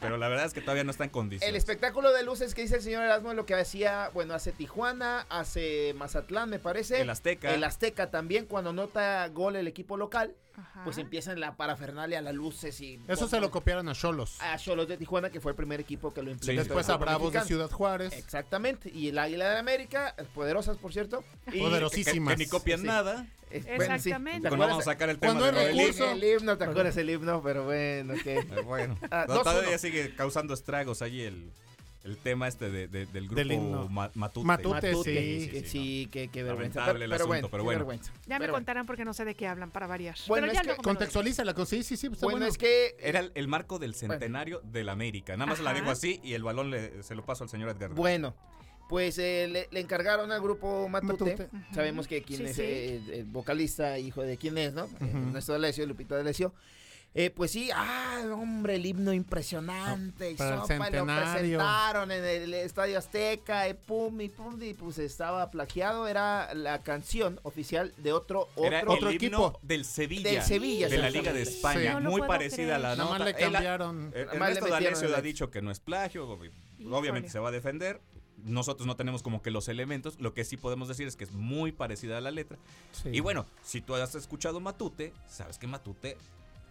pero la verdad es que todavía no está en El condiciones. espectáculo de luces que dice el señor Erasmo es lo que hacía, bueno, hace Tijuana, hace Mazatlán, me parece. El Azteca. El Azteca también, cuando nota gol el equipo local, Ajá. pues empiezan la parafernalia, las luces y... Eso se lo copiaron a Cholos. A Cholos de Tijuana, que fue el primer equipo que lo implementó. Sí, Después a Bravos de. Ciudad Juárez. Exactamente. Y el Águila de América, eh, poderosas, por cierto. Y, Poderosísimas. Que, que ni copian Sí. nada. eh, bueno, sí. Exactamente. Vamos a sacar el tema de El, recurso. el himno, ¿te acuerdas el himno? Pero bueno, que... Eh, Bueno, Ah, no, 2-1. todavía sigue causando estragos ahí el, el tema este de, de- del grupo Del himno. Ma- Matute. Matute, Matute, sí. que sí, que, que vergüenza. Lamentable Pero, el pero asunto, bueno, pero qué bueno. vergüenza. Ya me contarán porque no sé de qué hablan para variar. Bueno, pero es ya que luego me lo Contextualízala, con- sí, sí, sí. Está Bueno, bueno. es que Era el, el marco del centenario del América. Nada más la Ajá. dejo así y el balón le- se lo paso al señor Edgar. Bueno, pues eh, le, le encargaron al grupo Matute. Matute. Sabemos que quien Sí, es sí. eh, el, el vocalista, hijo de quién es, ¿no? Eh, Ujú. Nuestro Alessio, Lupita Alessio. Eh, pues sí, ah, hombre, el himno impresionante. y Para el sopa, lo presentaron en el Estadio Azteca, y pum, y pum, y pues estaba plagiado. Era la canción oficial de otro, Era otro, otro el himno equipo. del Sevilla. Del Sevilla, De la. Liga de España. Sí. No lo Muy parecida a la creer. Nada más nota. le Él- cambiaron. el- Nada más le el ha dicho que no es plagio. Híjole. Obviamente se va a defender. Nosotros no tenemos como que los elementos. Lo que sí podemos decir es que es muy parecida a la letra. Sí. Y bueno, si tú has escuchado Matute, sabes que Matute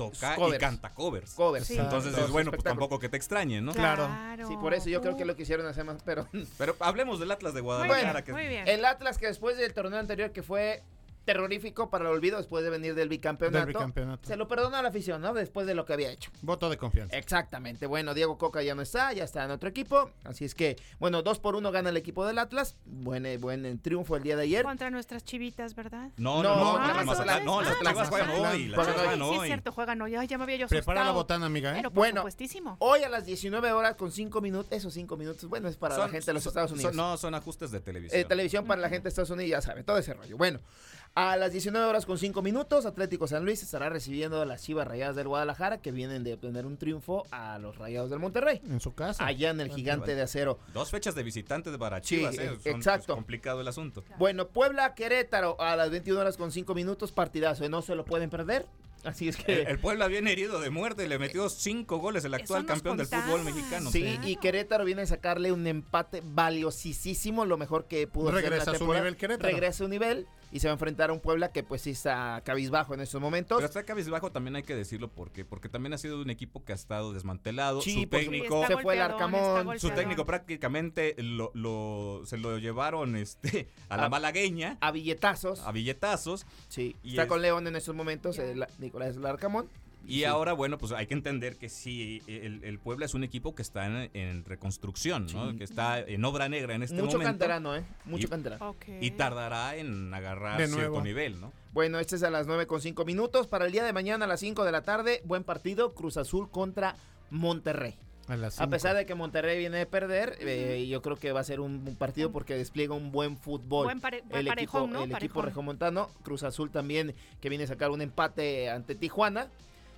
toca y Covers. canta covers. covers. Sí. Entonces es bueno, pues tampoco que te extrañen, ¿no? Claro. Sí, por eso yo creo que lo quisieron hacer más, pero Pero hablemos del Atlas de Muy Guadalajara. bien, que muy bien. El Atlas que después del torneo anterior que fue terrorífico para el olvido después de venir del bicampeonato. Del bicampeonato. Se lo perdona a la afición, ¿no? Después de lo que había hecho. Voto de confianza. Exactamente. Bueno, Diego Coca ya no está, ya está en otro equipo. Así es que, bueno, dos por uno gana el equipo del Atlas. Buen, eh, buen eh, triunfo el día de ayer. Contra nuestras chivitas, ¿verdad? No, No, no, no, las Ah, Chivas juegan hoy. Las Juegan Chivas hoy. juegan Sí, es cierto, juegan hoy. Ay, ya me había yo Prepara la botana, amiga, ¿eh? Pero Bueno. Hoy a las 19 horas con 5 minutos, esos 5 minutos, bueno, es para la Son- gente de los son- Estados son- Unidos. no, son ajustes de televisión. Eh, televisión para la gente de Estados Unidos, ya saben, todo ese rollo. Bueno, a las 19 horas con 5 minutos, Atlético San Luis estará recibiendo a las Chivas Rayadas del Guadalajara, que vienen de obtener un triunfo a los Rayados del Monterrey. En su casa. Allá en el gigante de acero. Dos fechas de visitantes para Chivas, ¿eh? eh, Son- pues, exacto. complicado el asunto. Bueno, Puebla Querétaro a las 21 horas con 5 minutos, partidazo, no se lo pueden perder. Así es que... El, el Puebla viene herido de muerte, le metió cinco goles el actual campeón del fútbol mexicano. Sí, y Querétaro viene a sacarle un empate valiosísimo, lo mejor que pudo hacer en Regresa a su nivel Querétaro. Regresa a su nivel y se va a enfrentar a un Puebla que pues sí está cabizbajo en estos momentos. Pero está cabizbajo también hay que decirlo porque porque también ha sido un equipo que ha estado desmantelado. Sí, su por técnico. Se fue el Arcamón. su técnico prácticamente lo, lo- se lo llevaron este a la A- malagueña A billetazos. a billetazos Sí, Y está es- con León en estos momentos, el- Nicolás Larcamón. Y Sí. ahora bueno pues hay que entender que sí el, el Puebla es un equipo que está en, en reconstrucción ¿no? Sí. que está en obra negra en este Mucho momento canterano, ¿eh? Mucho Y- canterano. Y tardará en agarrar cierto nivel no Bueno, este es a las 9 con 5 minutos. Para el día de mañana a las 5 de la tarde, buen partido, Cruz Azul contra Monterrey. A, las A cinco. pesar de que Monterrey viene de perder, eh, yo creo que va a ser un, un partido porque despliega un buen fútbol. Buen pare- buen el equipo, ¿no? el equipo regiomontano, Cruz Azul también, que viene a sacar un empate ante Tijuana,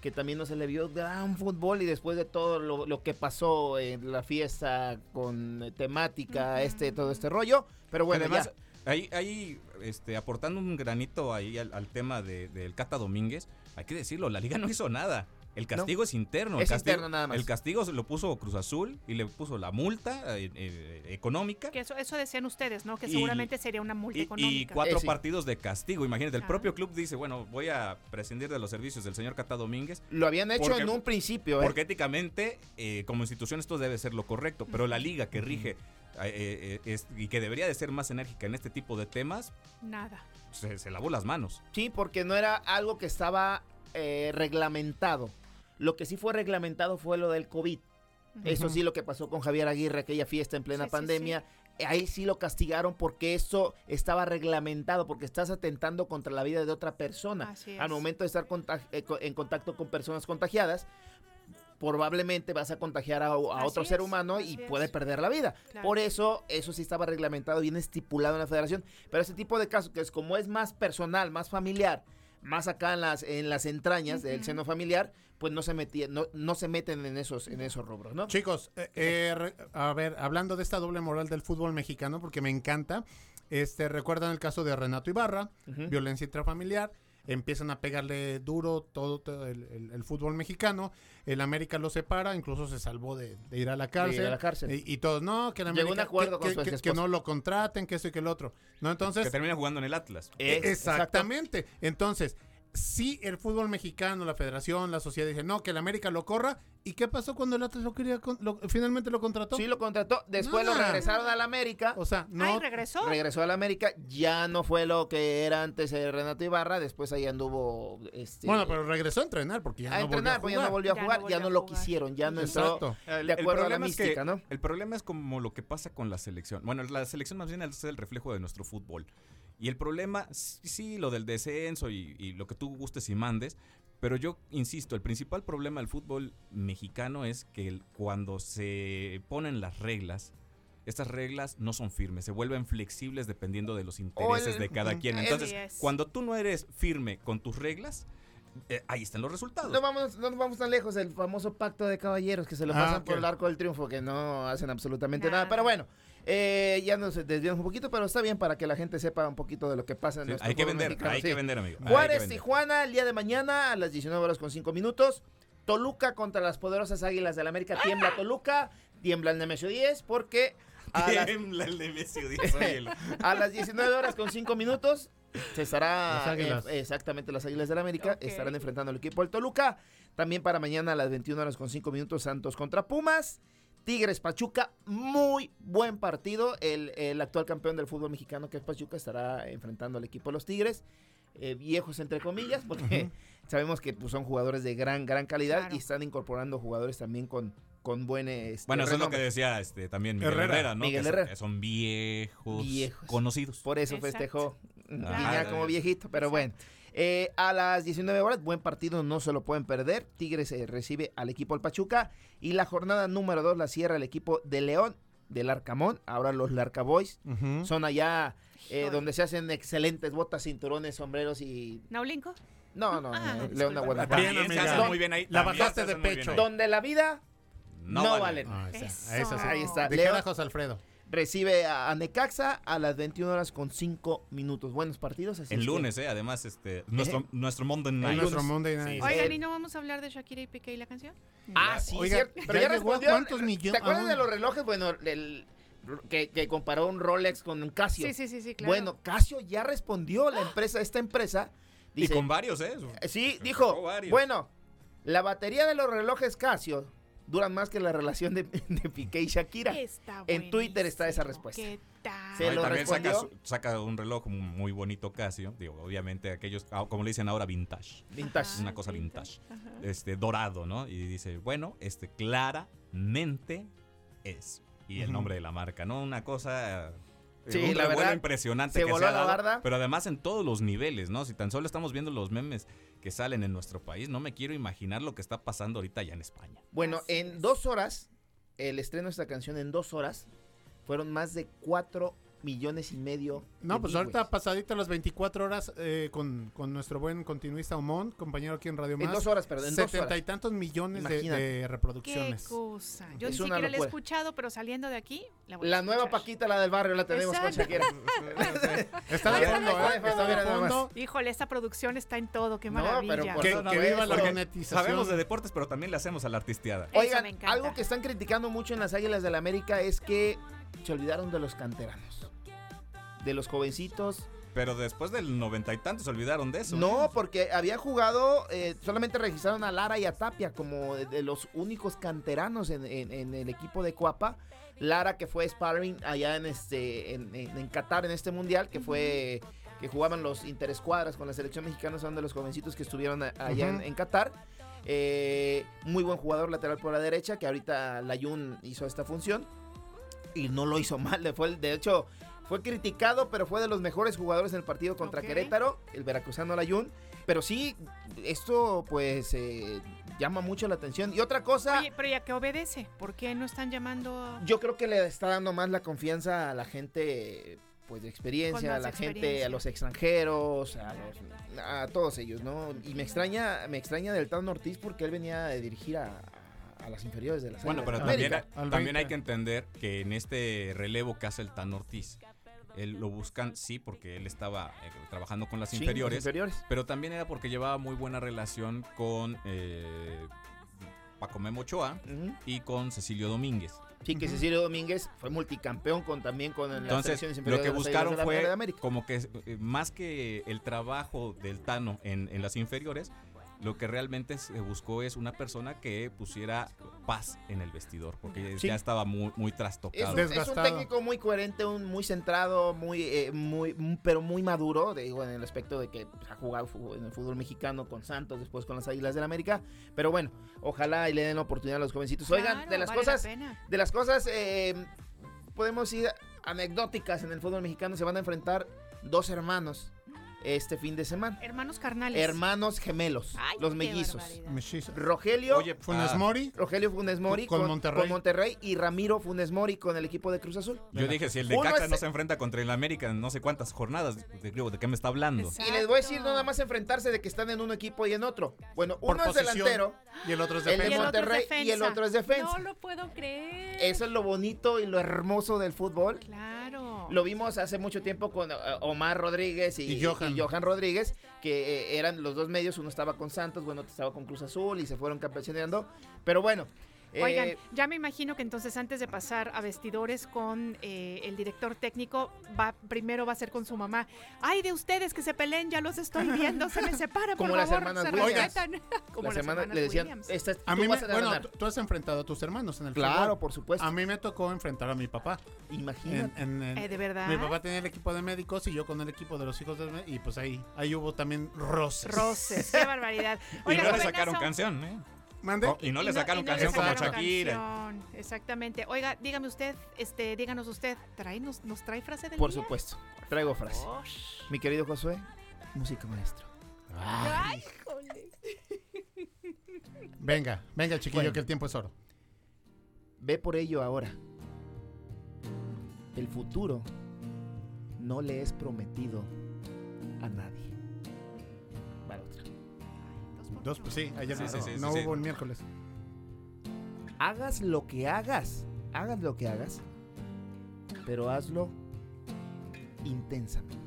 que también no se le vio gran fútbol y después de todo lo, lo que pasó en la fiesta con eh, temática, este, todo este rollo. Pero bueno, Además, ya. ahí, ahí este, aportando un granito ahí al, al tema de- del Cata Domínguez, hay que decirlo, la liga no hizo nada. El castigo es interno. el Es castigo, interno nada más. El castigo se lo puso Cruz Azul y le puso la multa eh, eh, económica. Que eso, eso decían ustedes, ¿no? Que Y- seguramente sería una multa Y, y económica. cuatro Eh, sí. partidos de castigo. Imagínate, el Ah. propio club dice, bueno, voy a prescindir de los servicios del señor Cata Domínguez. Lo habían hecho Porque- en un principio, ¿eh? Porque éticamente, eh, como institución, esto debe ser lo correcto. Pero la liga que rige eh, eh, es- y que debería de ser más enérgica en este tipo de temas, Nada. se, se lavó las manos. Sí, porque no era algo que estaba eh, reglamentado. Lo que sí fue reglamentado fue lo del COVID. Eso sí, lo que pasó con Javier Aguirre, aquella fiesta en plena Sí, sí, pandemia. Ahí sí lo castigaron porque eso estaba reglamentado, porque estás atentando contra la vida de otra persona. Al momento de estar contag- eh, en contacto con personas contagiadas, probablemente vas a contagiar a, otro ser humano y puede es. perder la vida. Claro. Por eso, eso sí estaba reglamentado, bien estipulado en la federación. Pero ese tipo de casos, que es como es más personal, más familiar, más acá en las, en las entrañas del seno familiar, pues no se metían, no, no se meten en esos, en esos rubros, ¿no? Chicos, eh, eh, a ver, hablando de esta doble moral del fútbol mexicano, porque me encanta, este, recuerdan el caso de Renato Ibarra, violencia intrafamiliar, empiezan a pegarle duro todo, todo el, el- el fútbol mexicano, el América lo separa, incluso se salvó de, de ir a la cárcel. a la cárcel. Y, y todos, no, que el Llegó América, un acuerdo que, con que- su que- que exesposa. no lo contraten, que eso y que el otro. ¿No? Entonces, que termina jugando en el Atlas. eh, exacto. Exactamente. Entonces, si el fútbol mexicano, la federación, la sociedad dice, no, que el América lo corra. ¿Y qué pasó cuando el Atlas lo quería, con- lo- finalmente lo contrató? Sí lo contrató, después lo regresaron a la América. O sea, no. Ay, regresó. Regresó a la América, ya no fue lo que era antes eh, Renato Ibarra, después ahí anduvo este, Bueno, pero regresó a entrenar porque ya a no entrenar, volvió a ya no jugar. volvió a Ya no jugar, ya no lo jugar. quisieron, ya no entró Exacto. El, de el acuerdo a la problema es mística, que, ¿no? El problema es como lo que pasa con la selección. Bueno, la selección más bien es el reflejo de nuestro fútbol. Y el problema, sí, lo del descenso y, y lo que tú gustes y mandes, pero yo insisto, el principal problema del fútbol mexicano es que el- cuando se ponen las reglas, estas reglas no son firmes, se vuelven flexibles dependiendo de los intereses el- de cada quien. Entonces, es. cuando tú no eres firme con tus reglas, eh, ahí están los resultados. No vamos, no nos vamos tan lejos del famoso pacto de caballeros que se lo Ah, pasan por el arco del triunfo, que no hacen absolutamente nada. Nada. Pero bueno, eh, ya nos desviamos un poquito, pero está bien para que la gente sepa un poquito de lo que pasa en Sí, nuestro hay que vender, mexicano, hay sí. que vender, amigo. Juárez, vender. Tijuana, el día de mañana a las 19 horas con 5 minutos. Toluca contra las poderosas Águilas del América. Tiembla Toluca, tiembla el Nemesio 10 porque a las, Tiembla el Nemesio 10, óyelo. a las 19 horas con 5 minutos se estará Las eh, exactamente las Águilas del América Ok. estarán enfrentando al equipo del Toluca. También para mañana a las 21 horas con 5 minutos Santos contra Pumas. Tigres Pachuca, muy buen partido. El, el actual campeón del fútbol mexicano, que es Pachuca, estará enfrentando al equipo de los Tigres. Eh, viejos entre comillas, porque sabemos que pues, son jugadores de gran, gran calidad y están incorporando jugadores también con, con buen este, Bueno, eso es lo que decía este, también Miguel Herrera. Herrera, ¿no? Miguel que son- Herrera. que son viejos, Viejos. conocidos. Por eso Exacto. festejó. Como viejito, pero bueno. Eh, a las 19 horas, buen partido, no se lo pueden perder. Tigres eh, recibe al equipo del Pachuca. Y la jornada número 2 la cierra el equipo de León, del Arcamón. Ahora los Larca Boys. Ujú. Son allá eh, donde se hacen excelentes botas, cinturones, sombreros y... ¿Naulinco? No, no, Ah, no, de. Bien, También se hace muy bien ahí, La bajaste de pecho. Donde la vida no, No valen. valen. Ah, esa- esa sí. Ahí está. Dijera León José Alfredo. Recibe a, a Necaxa a las 21 horas con 5 minutos. Buenos partidos. Así El es que- lunes, ¿eh? Además, este, nuestro, nuestro Monday Night. Nuestro Monday Night. Sí. Oigan, ¿y no vamos a hablar de Shakira y Piqué y la canción? Ah, sí, Oiga, cierto. Pero ya respondió. cuántos millones- ¿Te acuerdas ah. de los relojes? Bueno, el, que, que comparó un Rolex con un Casio. Sí, sí, sí, sí, claro. Bueno, Casio ya respondió la empresa, esta empresa. Y con varios, ¿eh? Sí, dijo, varios. bueno, la batería de los relojes Casio duran más que la relación de, de Piqué y Shakira. Está en Twitter está esa respuesta. ¿Qué tal? Se lo también saca, un reloj muy bonito Casio. Digo, obviamente aquellos, ah, como le dicen ahora, vintage. Vintage. Una cosa vintage. Este, dorado, ¿no? Y dice, bueno, este, claramente es. Y el nombre de la marca, ¿no? Una cosa... eh, Sí, un la revuelo verdad, impresionante se que voló se ha la dado, barda. pero además en todos los niveles, ¿no? Si tan solo estamos viendo los memes que salen en nuestro país, no me quiero imaginar lo que está pasando ahorita allá en España. Bueno, en dos horas, el estreno de esta canción en dos horas, fueron más de cuatro millones y medio. No, de pues ahorita pasadito las 24 horas eh, con, con nuestro buen continuista Omón, compañero aquí en Radio En Más. dos horas, perdón, en dos Setenta y tantos millones de, de Qué reproducciones. cosa. Yo Es ni una siquiera la he locura. escuchado, pero saliendo de aquí, la voy a La nueva. Paquita, la del barrio, la tenemos con. Shakira. Está de fondo, ¿eh? Está de fondo. Híjole, esta producción está en todo, qué No, maravilla. pero Que- no viva la monetización. Sabemos de deportes, pero también le hacemos a la artisteada. Eso Oigan, algo que están criticando mucho en las Águilas del la América es que se olvidaron de los canteranos. De los jovencitos. Pero después del noventa y tantos se olvidaron de eso. No, porque habían jugado, eh, solamente registraron a Lara y a Tapia como de, de los únicos canteranos en, en- en el equipo de Cuapa. Lara que fue sparring allá en este en, en- en Qatar en este mundial, que fue que jugaban los interescuadras con la selección mexicana, son de los jovencitos que estuvieron a- allá en, Qatar. Eh, muy buen jugador lateral por la derecha, que ahorita Layun hizo esta función y no lo hizo mal. le Fue, el- de hecho, fue criticado, pero fue de los mejores jugadores en el partido contra. Querétaro, el veracruzano Layun. Pero sí, esto pues eh, llama mucho la atención. Y otra cosa, Oye, pero ya que obedece, ¿por qué no están llamando? yo creo que le está dando más la confianza a la gente pues de experiencia, a la gente, a los extranjeros, a, los- a todos ellos, ¿no? Y me extraña, me extraña del Tano Ortiz porque él venía de dirigir a, a las inferiores de las Bueno, pero también, también hay 20. que entender que en este relevo que hace el Tan Ortiz, él lo buscan, sí, porque él estaba eh, trabajando con las Sí, inferiores, pero también era porque llevaba muy buena relación con eh, Paco Memo Ochoa Ujú. y con Cecilio Domínguez. Sí, que Cecilio Domínguez fue multicampeón con también con las Entonces, lo que buscaron fue como que eh, más que el trabajo del Tano en, en las inferiores, lo que realmente se buscó es una persona que pusiera paz en el vestidor, porque Sí. ya estaba muy, muy Es trastocado. un, es un técnico muy coherente, un, muy centrado, muy, eh, muy, pero muy maduro, digo, en el aspecto de que pues, ha jugado en el fútbol mexicano con Santos, después con las Águilas del la América. Pero bueno, ojalá y le den la oportunidad a los jovencitos. Oigan, de las vale cosas, de las cosas, eh, podemos ir anecdóticas en el fútbol mexicano. Se van a enfrentar dos hermanos este fin de semana. Hermanos carnales. Hermanos gemelos, Ay, los mellizos. barbaridad. Mellizos. Rogelio Oye, Funes Ah. Mori. Rogelio Funes Mori Con con, Monterrey. con Monterrey y Ramiro Funes Mori con el equipo de Cruz Azul. Yo dije, si el de Caxa es- no se enfrenta contra el América en no sé cuántas jornadas, ¿de, ¿de qué me está hablando? Y les voy a decir no nada más enfrentarse de que están en un equipo y en otro. Bueno, Por uno es posición, delantero, Y el otro es el de Y el defensa. otro es Monterrey y el otro es defensa. No lo puedo creer. Eso es lo bonito y lo hermoso del fútbol. Claro. Lo vimos hace mucho tiempo con eh, Omar Rodríguez y, Y Johan. y Johan Rodríguez, que eh, eran los dos medios, uno estaba con Santos, bueno, otro estaba con Cruz Azul y se fueron campeoneando. Pero bueno, Oigan, Eh, ya me imagino que entonces antes de pasar a vestidores con eh, el director técnico, va primero va a ser con su mamá. Ay, de ustedes que se peleen, ya los estoy viendo, se me separan, por las favor, hermanas se respetan. Como las las hermanas hermanas le decían, Williams. esta, A tú mí me, a bueno, ganar. tú, has enfrentado a tus hermanos en el Claro, fútbol. por supuesto. A mí me tocó enfrentar a mi papá. Imagínate. En- en- en- Eh, ¿de verdad? Mi papá tenía el equipo de médicos y yo con el equipo de los hijos de y pues ahí, ahí hubo también roces. Roces, qué barbaridad. Y Oiga, no le jovenazo. sacaron canción, ¿eh? ¿Mande? Oh, y no le sacaron no le canción como sacaron Shakira. canción, Exactamente. Oiga, dígame usted, este, díganos usted, ¿trae, nos, nos trae frase del Por día? supuesto. Traigo frase. Mi querido Josué, música maestro. Ay, jole. Venga, venga chiquillo, Bueno. que el tiempo es oro. Ve por ello ahora. El futuro no le es prometido a nadie. Dos, pues sí, ayer Sí, no, sí, sí, no sí, hubo sí. el miércoles. Hagas lo que hagas, hagas lo que hagas, pero hazlo intensamente.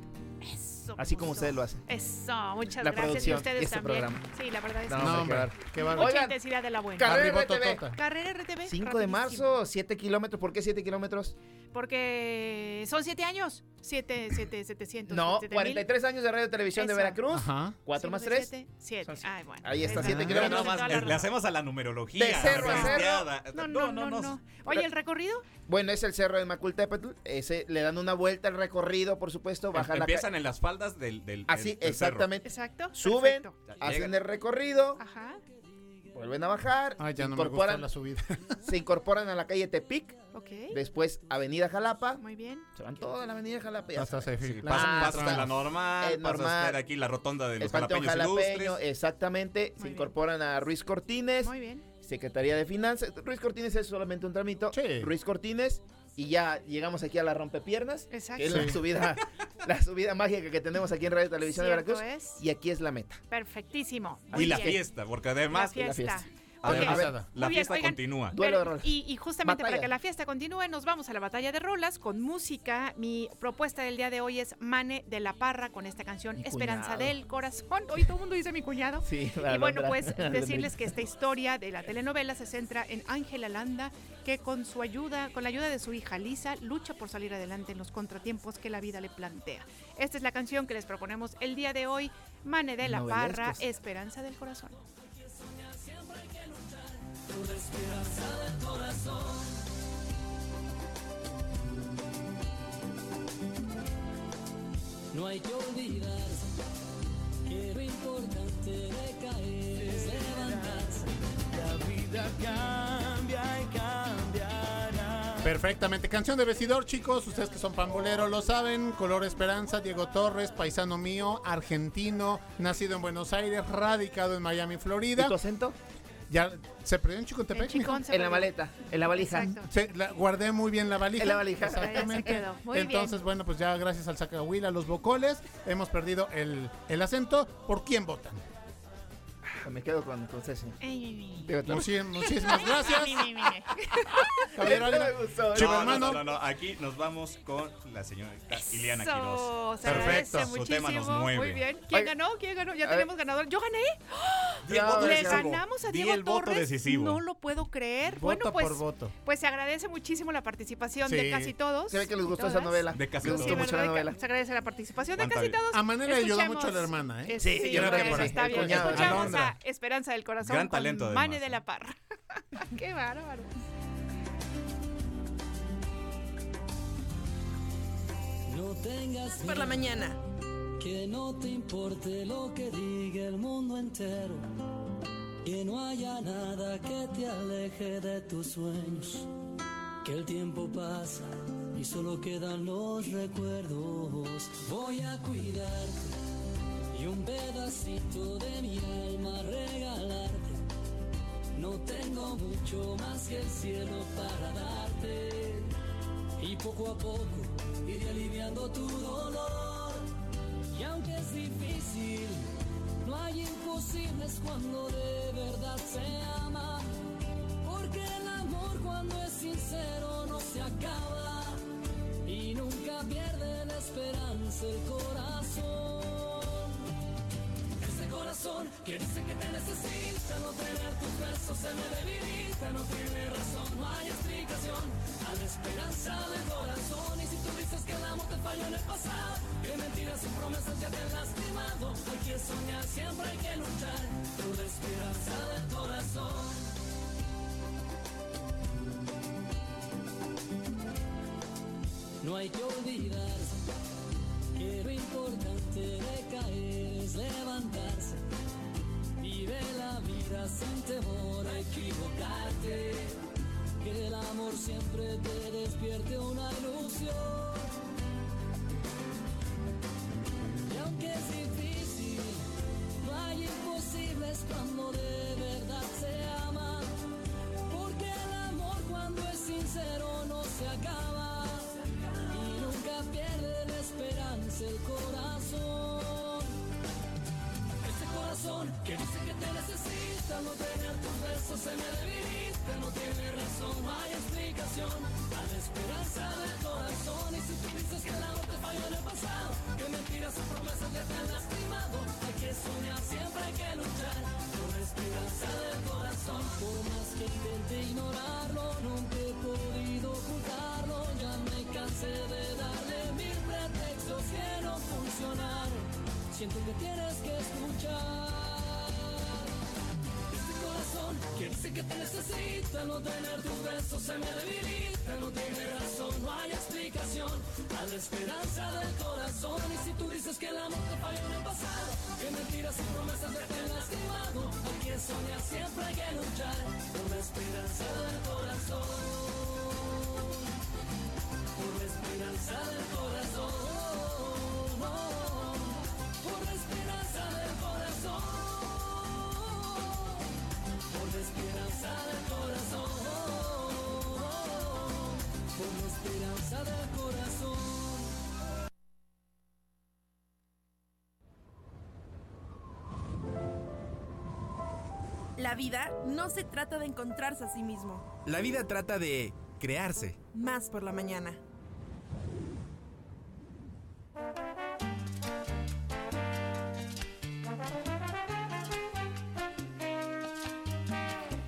Eso, Así como ustedes lo hacen. Eso, muchas La gracias. Y producción, ustedes este también. programa. Sí, la verdad es No, que hombre, sí. qué Mucha Oigan, intensidad de la buena. Carrera RTV. Carrera RTV. 5 de marzo, 7 kilómetros. ¿Por qué 7 kilómetros? Porque son siete años. Siete, siete, setecientos. No, siete mil. 43 años de radio y televisión de. Veracruz. Ajá. 4 más Cinco 3. de siete, Siete. Ay, bueno. Ahí está, siete kilómetros. le hacemos a la numerología. De cerro a bestiada. No, no, no, no. Oye, ¿el recorrido? Bueno, es el cerro de Macultepetl. Ese le dan una vuelta al recorrido, por supuesto. Bajan la Em, Empiezan en las faldas del, del, Así, del- del cerro. exactamente. Exacto. Suben, perfecto. hacen el recorrido, Ajá. Vuelven a bajar, Ay, ya se, no me incorporan, la subida. se incorporan a la calle Tepic, Ok. después Avenida Jalapa, Muy bien. se van toda la Avenida Jalapa. ya Hasta se Sí, filtra. pasa, pasa hasta sí. la normal, Eh, normal. hasta aquí la rotonda de los Panteón jalapeños Jalapeño, exactamente. Muy se bien. incorporan a Ruiz Cortines, Muy bien. Secretaría de Finanzas. Ruiz Cortines es solamente un tramito. Sí. Ruiz Cortines. Y ya llegamos aquí a la rompepiernas, Exacto. que es la Sí. subida, la subida mágica que tenemos aquí en Radio Televisión de Veracruz. es. Y aquí es la meta. Perfectísimo. Y la fiesta, porque además la la fiesta. A ver, además, a ver. la bien, fiesta oigan, continúa. Duelo de Pero- rolas. y, y justamente Batalla. para que la fiesta continúe, nos vamos a la batalla de rolas con música. Mi propuesta del día de hoy es Mane de la Parra con esta canción Mi Esperanza cuñado. del Corazón. Hoy todo el mundo dice mi cuñado. Sí, Y la bueno, Alondra. pues decirles que esta historia de la telenovela se centra en Ángela Landa, que con su ayuda, con la ayuda de su hija Lisa, lucha por salir adelante en los contratiempos que la vida le plantea. Esta es la canción que les proponemos el día de hoy, Mane de la Parra, Esperanza del Corazón. No hay que olvidar que lo importante de caer es levantarse. La vida cambia y cambiará. Perfectamente. Canción de vestidor, chicos. Ustedes que son pamboleros lo saben. Color Esperanza, Diego Torres, paisano mío, argentino, nacido en Buenos Aires, radicado en Miami, ¿Y Florida. tu acento? Ya se perdió en Chicotepec, En mijo? Se En la maleta, en la valija. Sí, la- guardé muy bien la valija. En la valija. Exactamente. Se quedó. Muy Entonces, bien. bueno, pues ya gracias al Zacahuila, a los bocoles, hemos perdido el, el acento. ¿Por quién votan? Me quedo con, con Ceci. Digo, muchísimas gracias. Gustó. Chivo No, no, hermano. no, no, no, aquí nos vamos con la señorita Ileana Quiroz. se agradece Perfecto. Su tema nos muchísimo. mueve. Muy bien. ¿Quién ganó? ¿Quién ganó? Ya A tenemos ganador. Yo gané. Di el voto Ya, Le ganamos a Di Diego el voto Torres. decisivo. No lo puedo creer. Voto bueno, pues, por voto. pues se agradece muchísimo la participación Sí. de casi todos. Se ve que les y gustó esa todas. novela. De casi Les todos. Sí, gustó mucho la ¿verdad? novela. Se agradece la participación de ¿Cuánta casi todos. A manera le ayudó Escuchamos- mucho a la hermana, ¿eh? Sí, yo creo que bueno, sí. está El bien. cuñado. Escuchamos Alondra. Esperanza del Corazón Gran con talento, Mane además, de ¿eh? la Parra. Qué bárbaro. No tengas Por la mañana. Que no te importe lo que diga el mundo entero. Que no haya nada que te aleje de tus sueños. Que el tiempo pasa y solo quedan los recuerdos. Voy a cuidarte y un pedacito de mi alma regalarte. No tengo mucho más que el cielo para darte. Y poco a poco iré aliviando tu dolor. Y aunque es difícil, no hay imposibles cuando de verdad se ama. Porque el amor cuando es sincero no se acaba. Y nunca pierde la esperanza el corazón. Corazón que dice que te necesita, no tener tus besos se me debilita, no tiene razón, no hay explicación a la esperanza del corazón. Y si tú dices que el amor te falló en el pasado, que mentiras y promesas ya te han lastimado, hay que soñar, siempre hay que luchar por la esperanza del corazón. No hay que olvidarse lo importante de caer es levantarse. Vive la vida sin temor a equivocarte. Que el amor siempre te despierte una ilusión. Y aunque es difícil, no hay imposibles cuando de verdad se ama. Porque el amor cuando es sincero no se acaba. Esperanza el corazón. Este corazón que dice que te necesita, no tener tus besos se me debilita, no tiene razón, no hay explicación. A la esperanza del corazón, y si tú dices que el amor te falló en el pasado, que mentiras y promesas ya te han lastimado, hay que soñar, siempre hay que luchar por la esperanza del corazón. Por más que intente ignorarlo, nunca he podido ocultarlo, ya me cansé de mil no funcionaron. Siento que tienes que escuchar. Este corazón que dice que te necesita, no tener tus besos se me debilita, no tiene razón, no hay explicación. A la esperanza del corazón, y si tú dices que el amor te falló en el pasado, que mentiras y promesas ya te han lastimado, hay que soñar, siempre hay que luchar por la esperanza del corazón. Por la esperanza del corazón. Por la esperanza del corazón. Por la esperanza del corazón. Por la esperanza del corazón. La vida no se trata de encontrarse a sí mismo. La vida trata de crearse. Más por la mañana.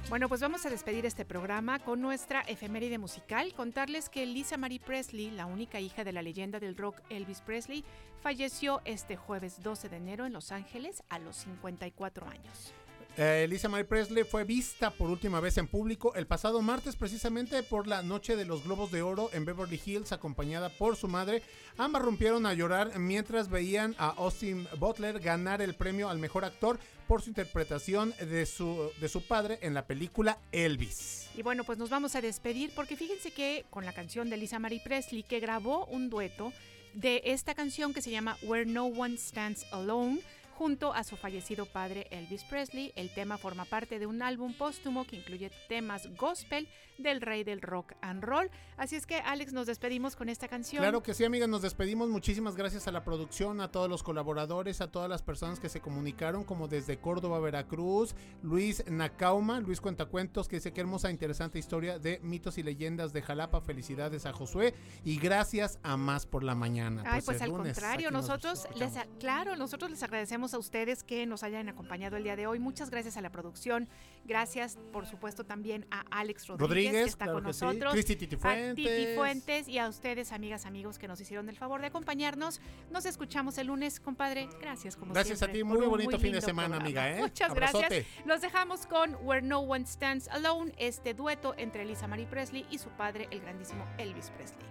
Bueno, pues vamos a despedir este programa con nuestra efeméride musical. Contarles que Lisa Marie Presley, la única hija de la leyenda del rock Elvis Presley, falleció este jueves 12 de enero en Los Ángeles a los 54 años. Eh, Lisa Marie Presley fue vista por última vez en público el pasado martes precisamente por la noche de los Globos de Oro en Beverly Hills acompañada por su madre. Ambas rompieron a llorar mientras veían a Austin Butler ganar el premio al mejor actor por su interpretación de su, de su padre en la película Elvis. Y bueno, pues nos vamos a despedir porque fíjense que con la canción de Lisa Marie Presley que grabó un dueto de esta canción que se llama Where No One Stands Alone junto a su fallecido padre Elvis Presley. El tema forma parte de un álbum póstumo que incluye temas gospel del rey del rock and roll. Así es que Alex, nos despedimos con esta canción. Claro que sí, amigas, nos despedimos. Muchísimas gracias a la producción, a todos los colaboradores, a todas las personas que se comunicaron, como desde Córdoba, Veracruz, Luis Nacauma, Luis Cuentacuentos, que dice que hermosa, interesante historia de mitos y leyendas de Jalapa. Felicidades a Josué y gracias a Más por la Mañana. Ay, pues, el al lunes contrario, nos nosotros les, claro, nosotros les agradecemos a ustedes que nos hayan acompañado el día de hoy. Muchas gracias a la producción. Gracias, por supuesto, también a Alex Rodríguez, Rodríguez, que está claro con que sí. nosotros. Cristi Titi A Fuentes. Titi Fuentes y a ustedes, amigas, amigos, que nos hicieron el favor de acompañarnos. Nos escuchamos el lunes, compadre. Gracias, como Gracias siempre, a ti, muy bonito fin de semana, programa. amiga, ¿eh? Muchas Abrazote. gracias. Los dejamos con Where No One Stands Alone, este dueto entre Lisa Marie Presley y su padre, el grandísimo Elvis Presley.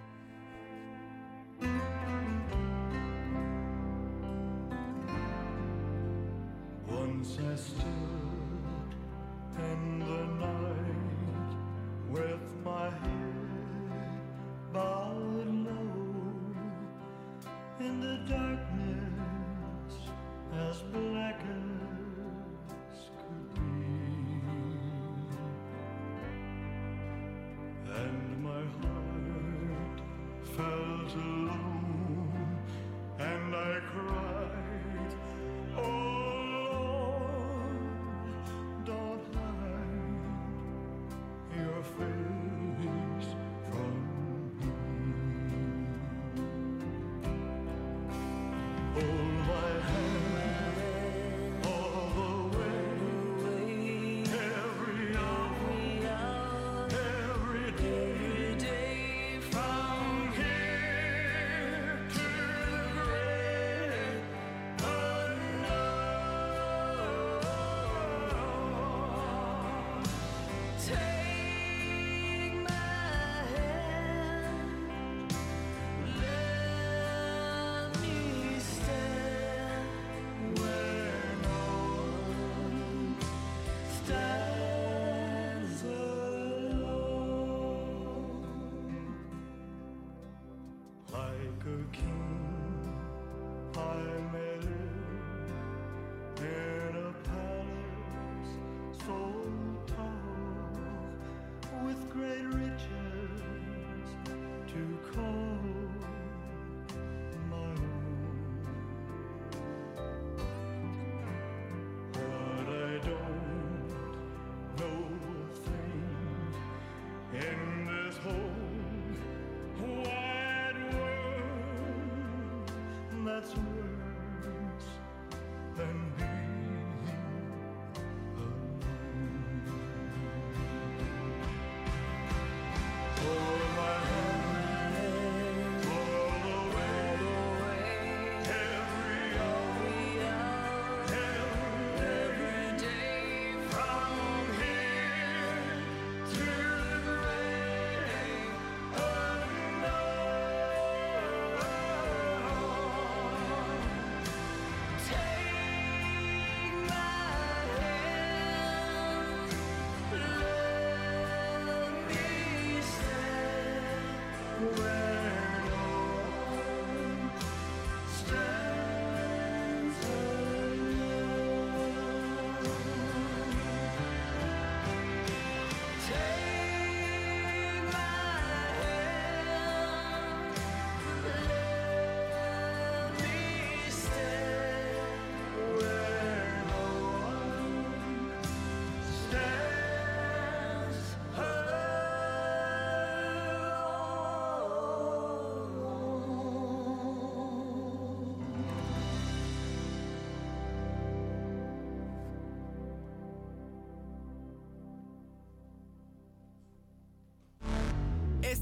Once I stood in the night with my head bowed low in the darkness as black as could be, and my heart felt alone,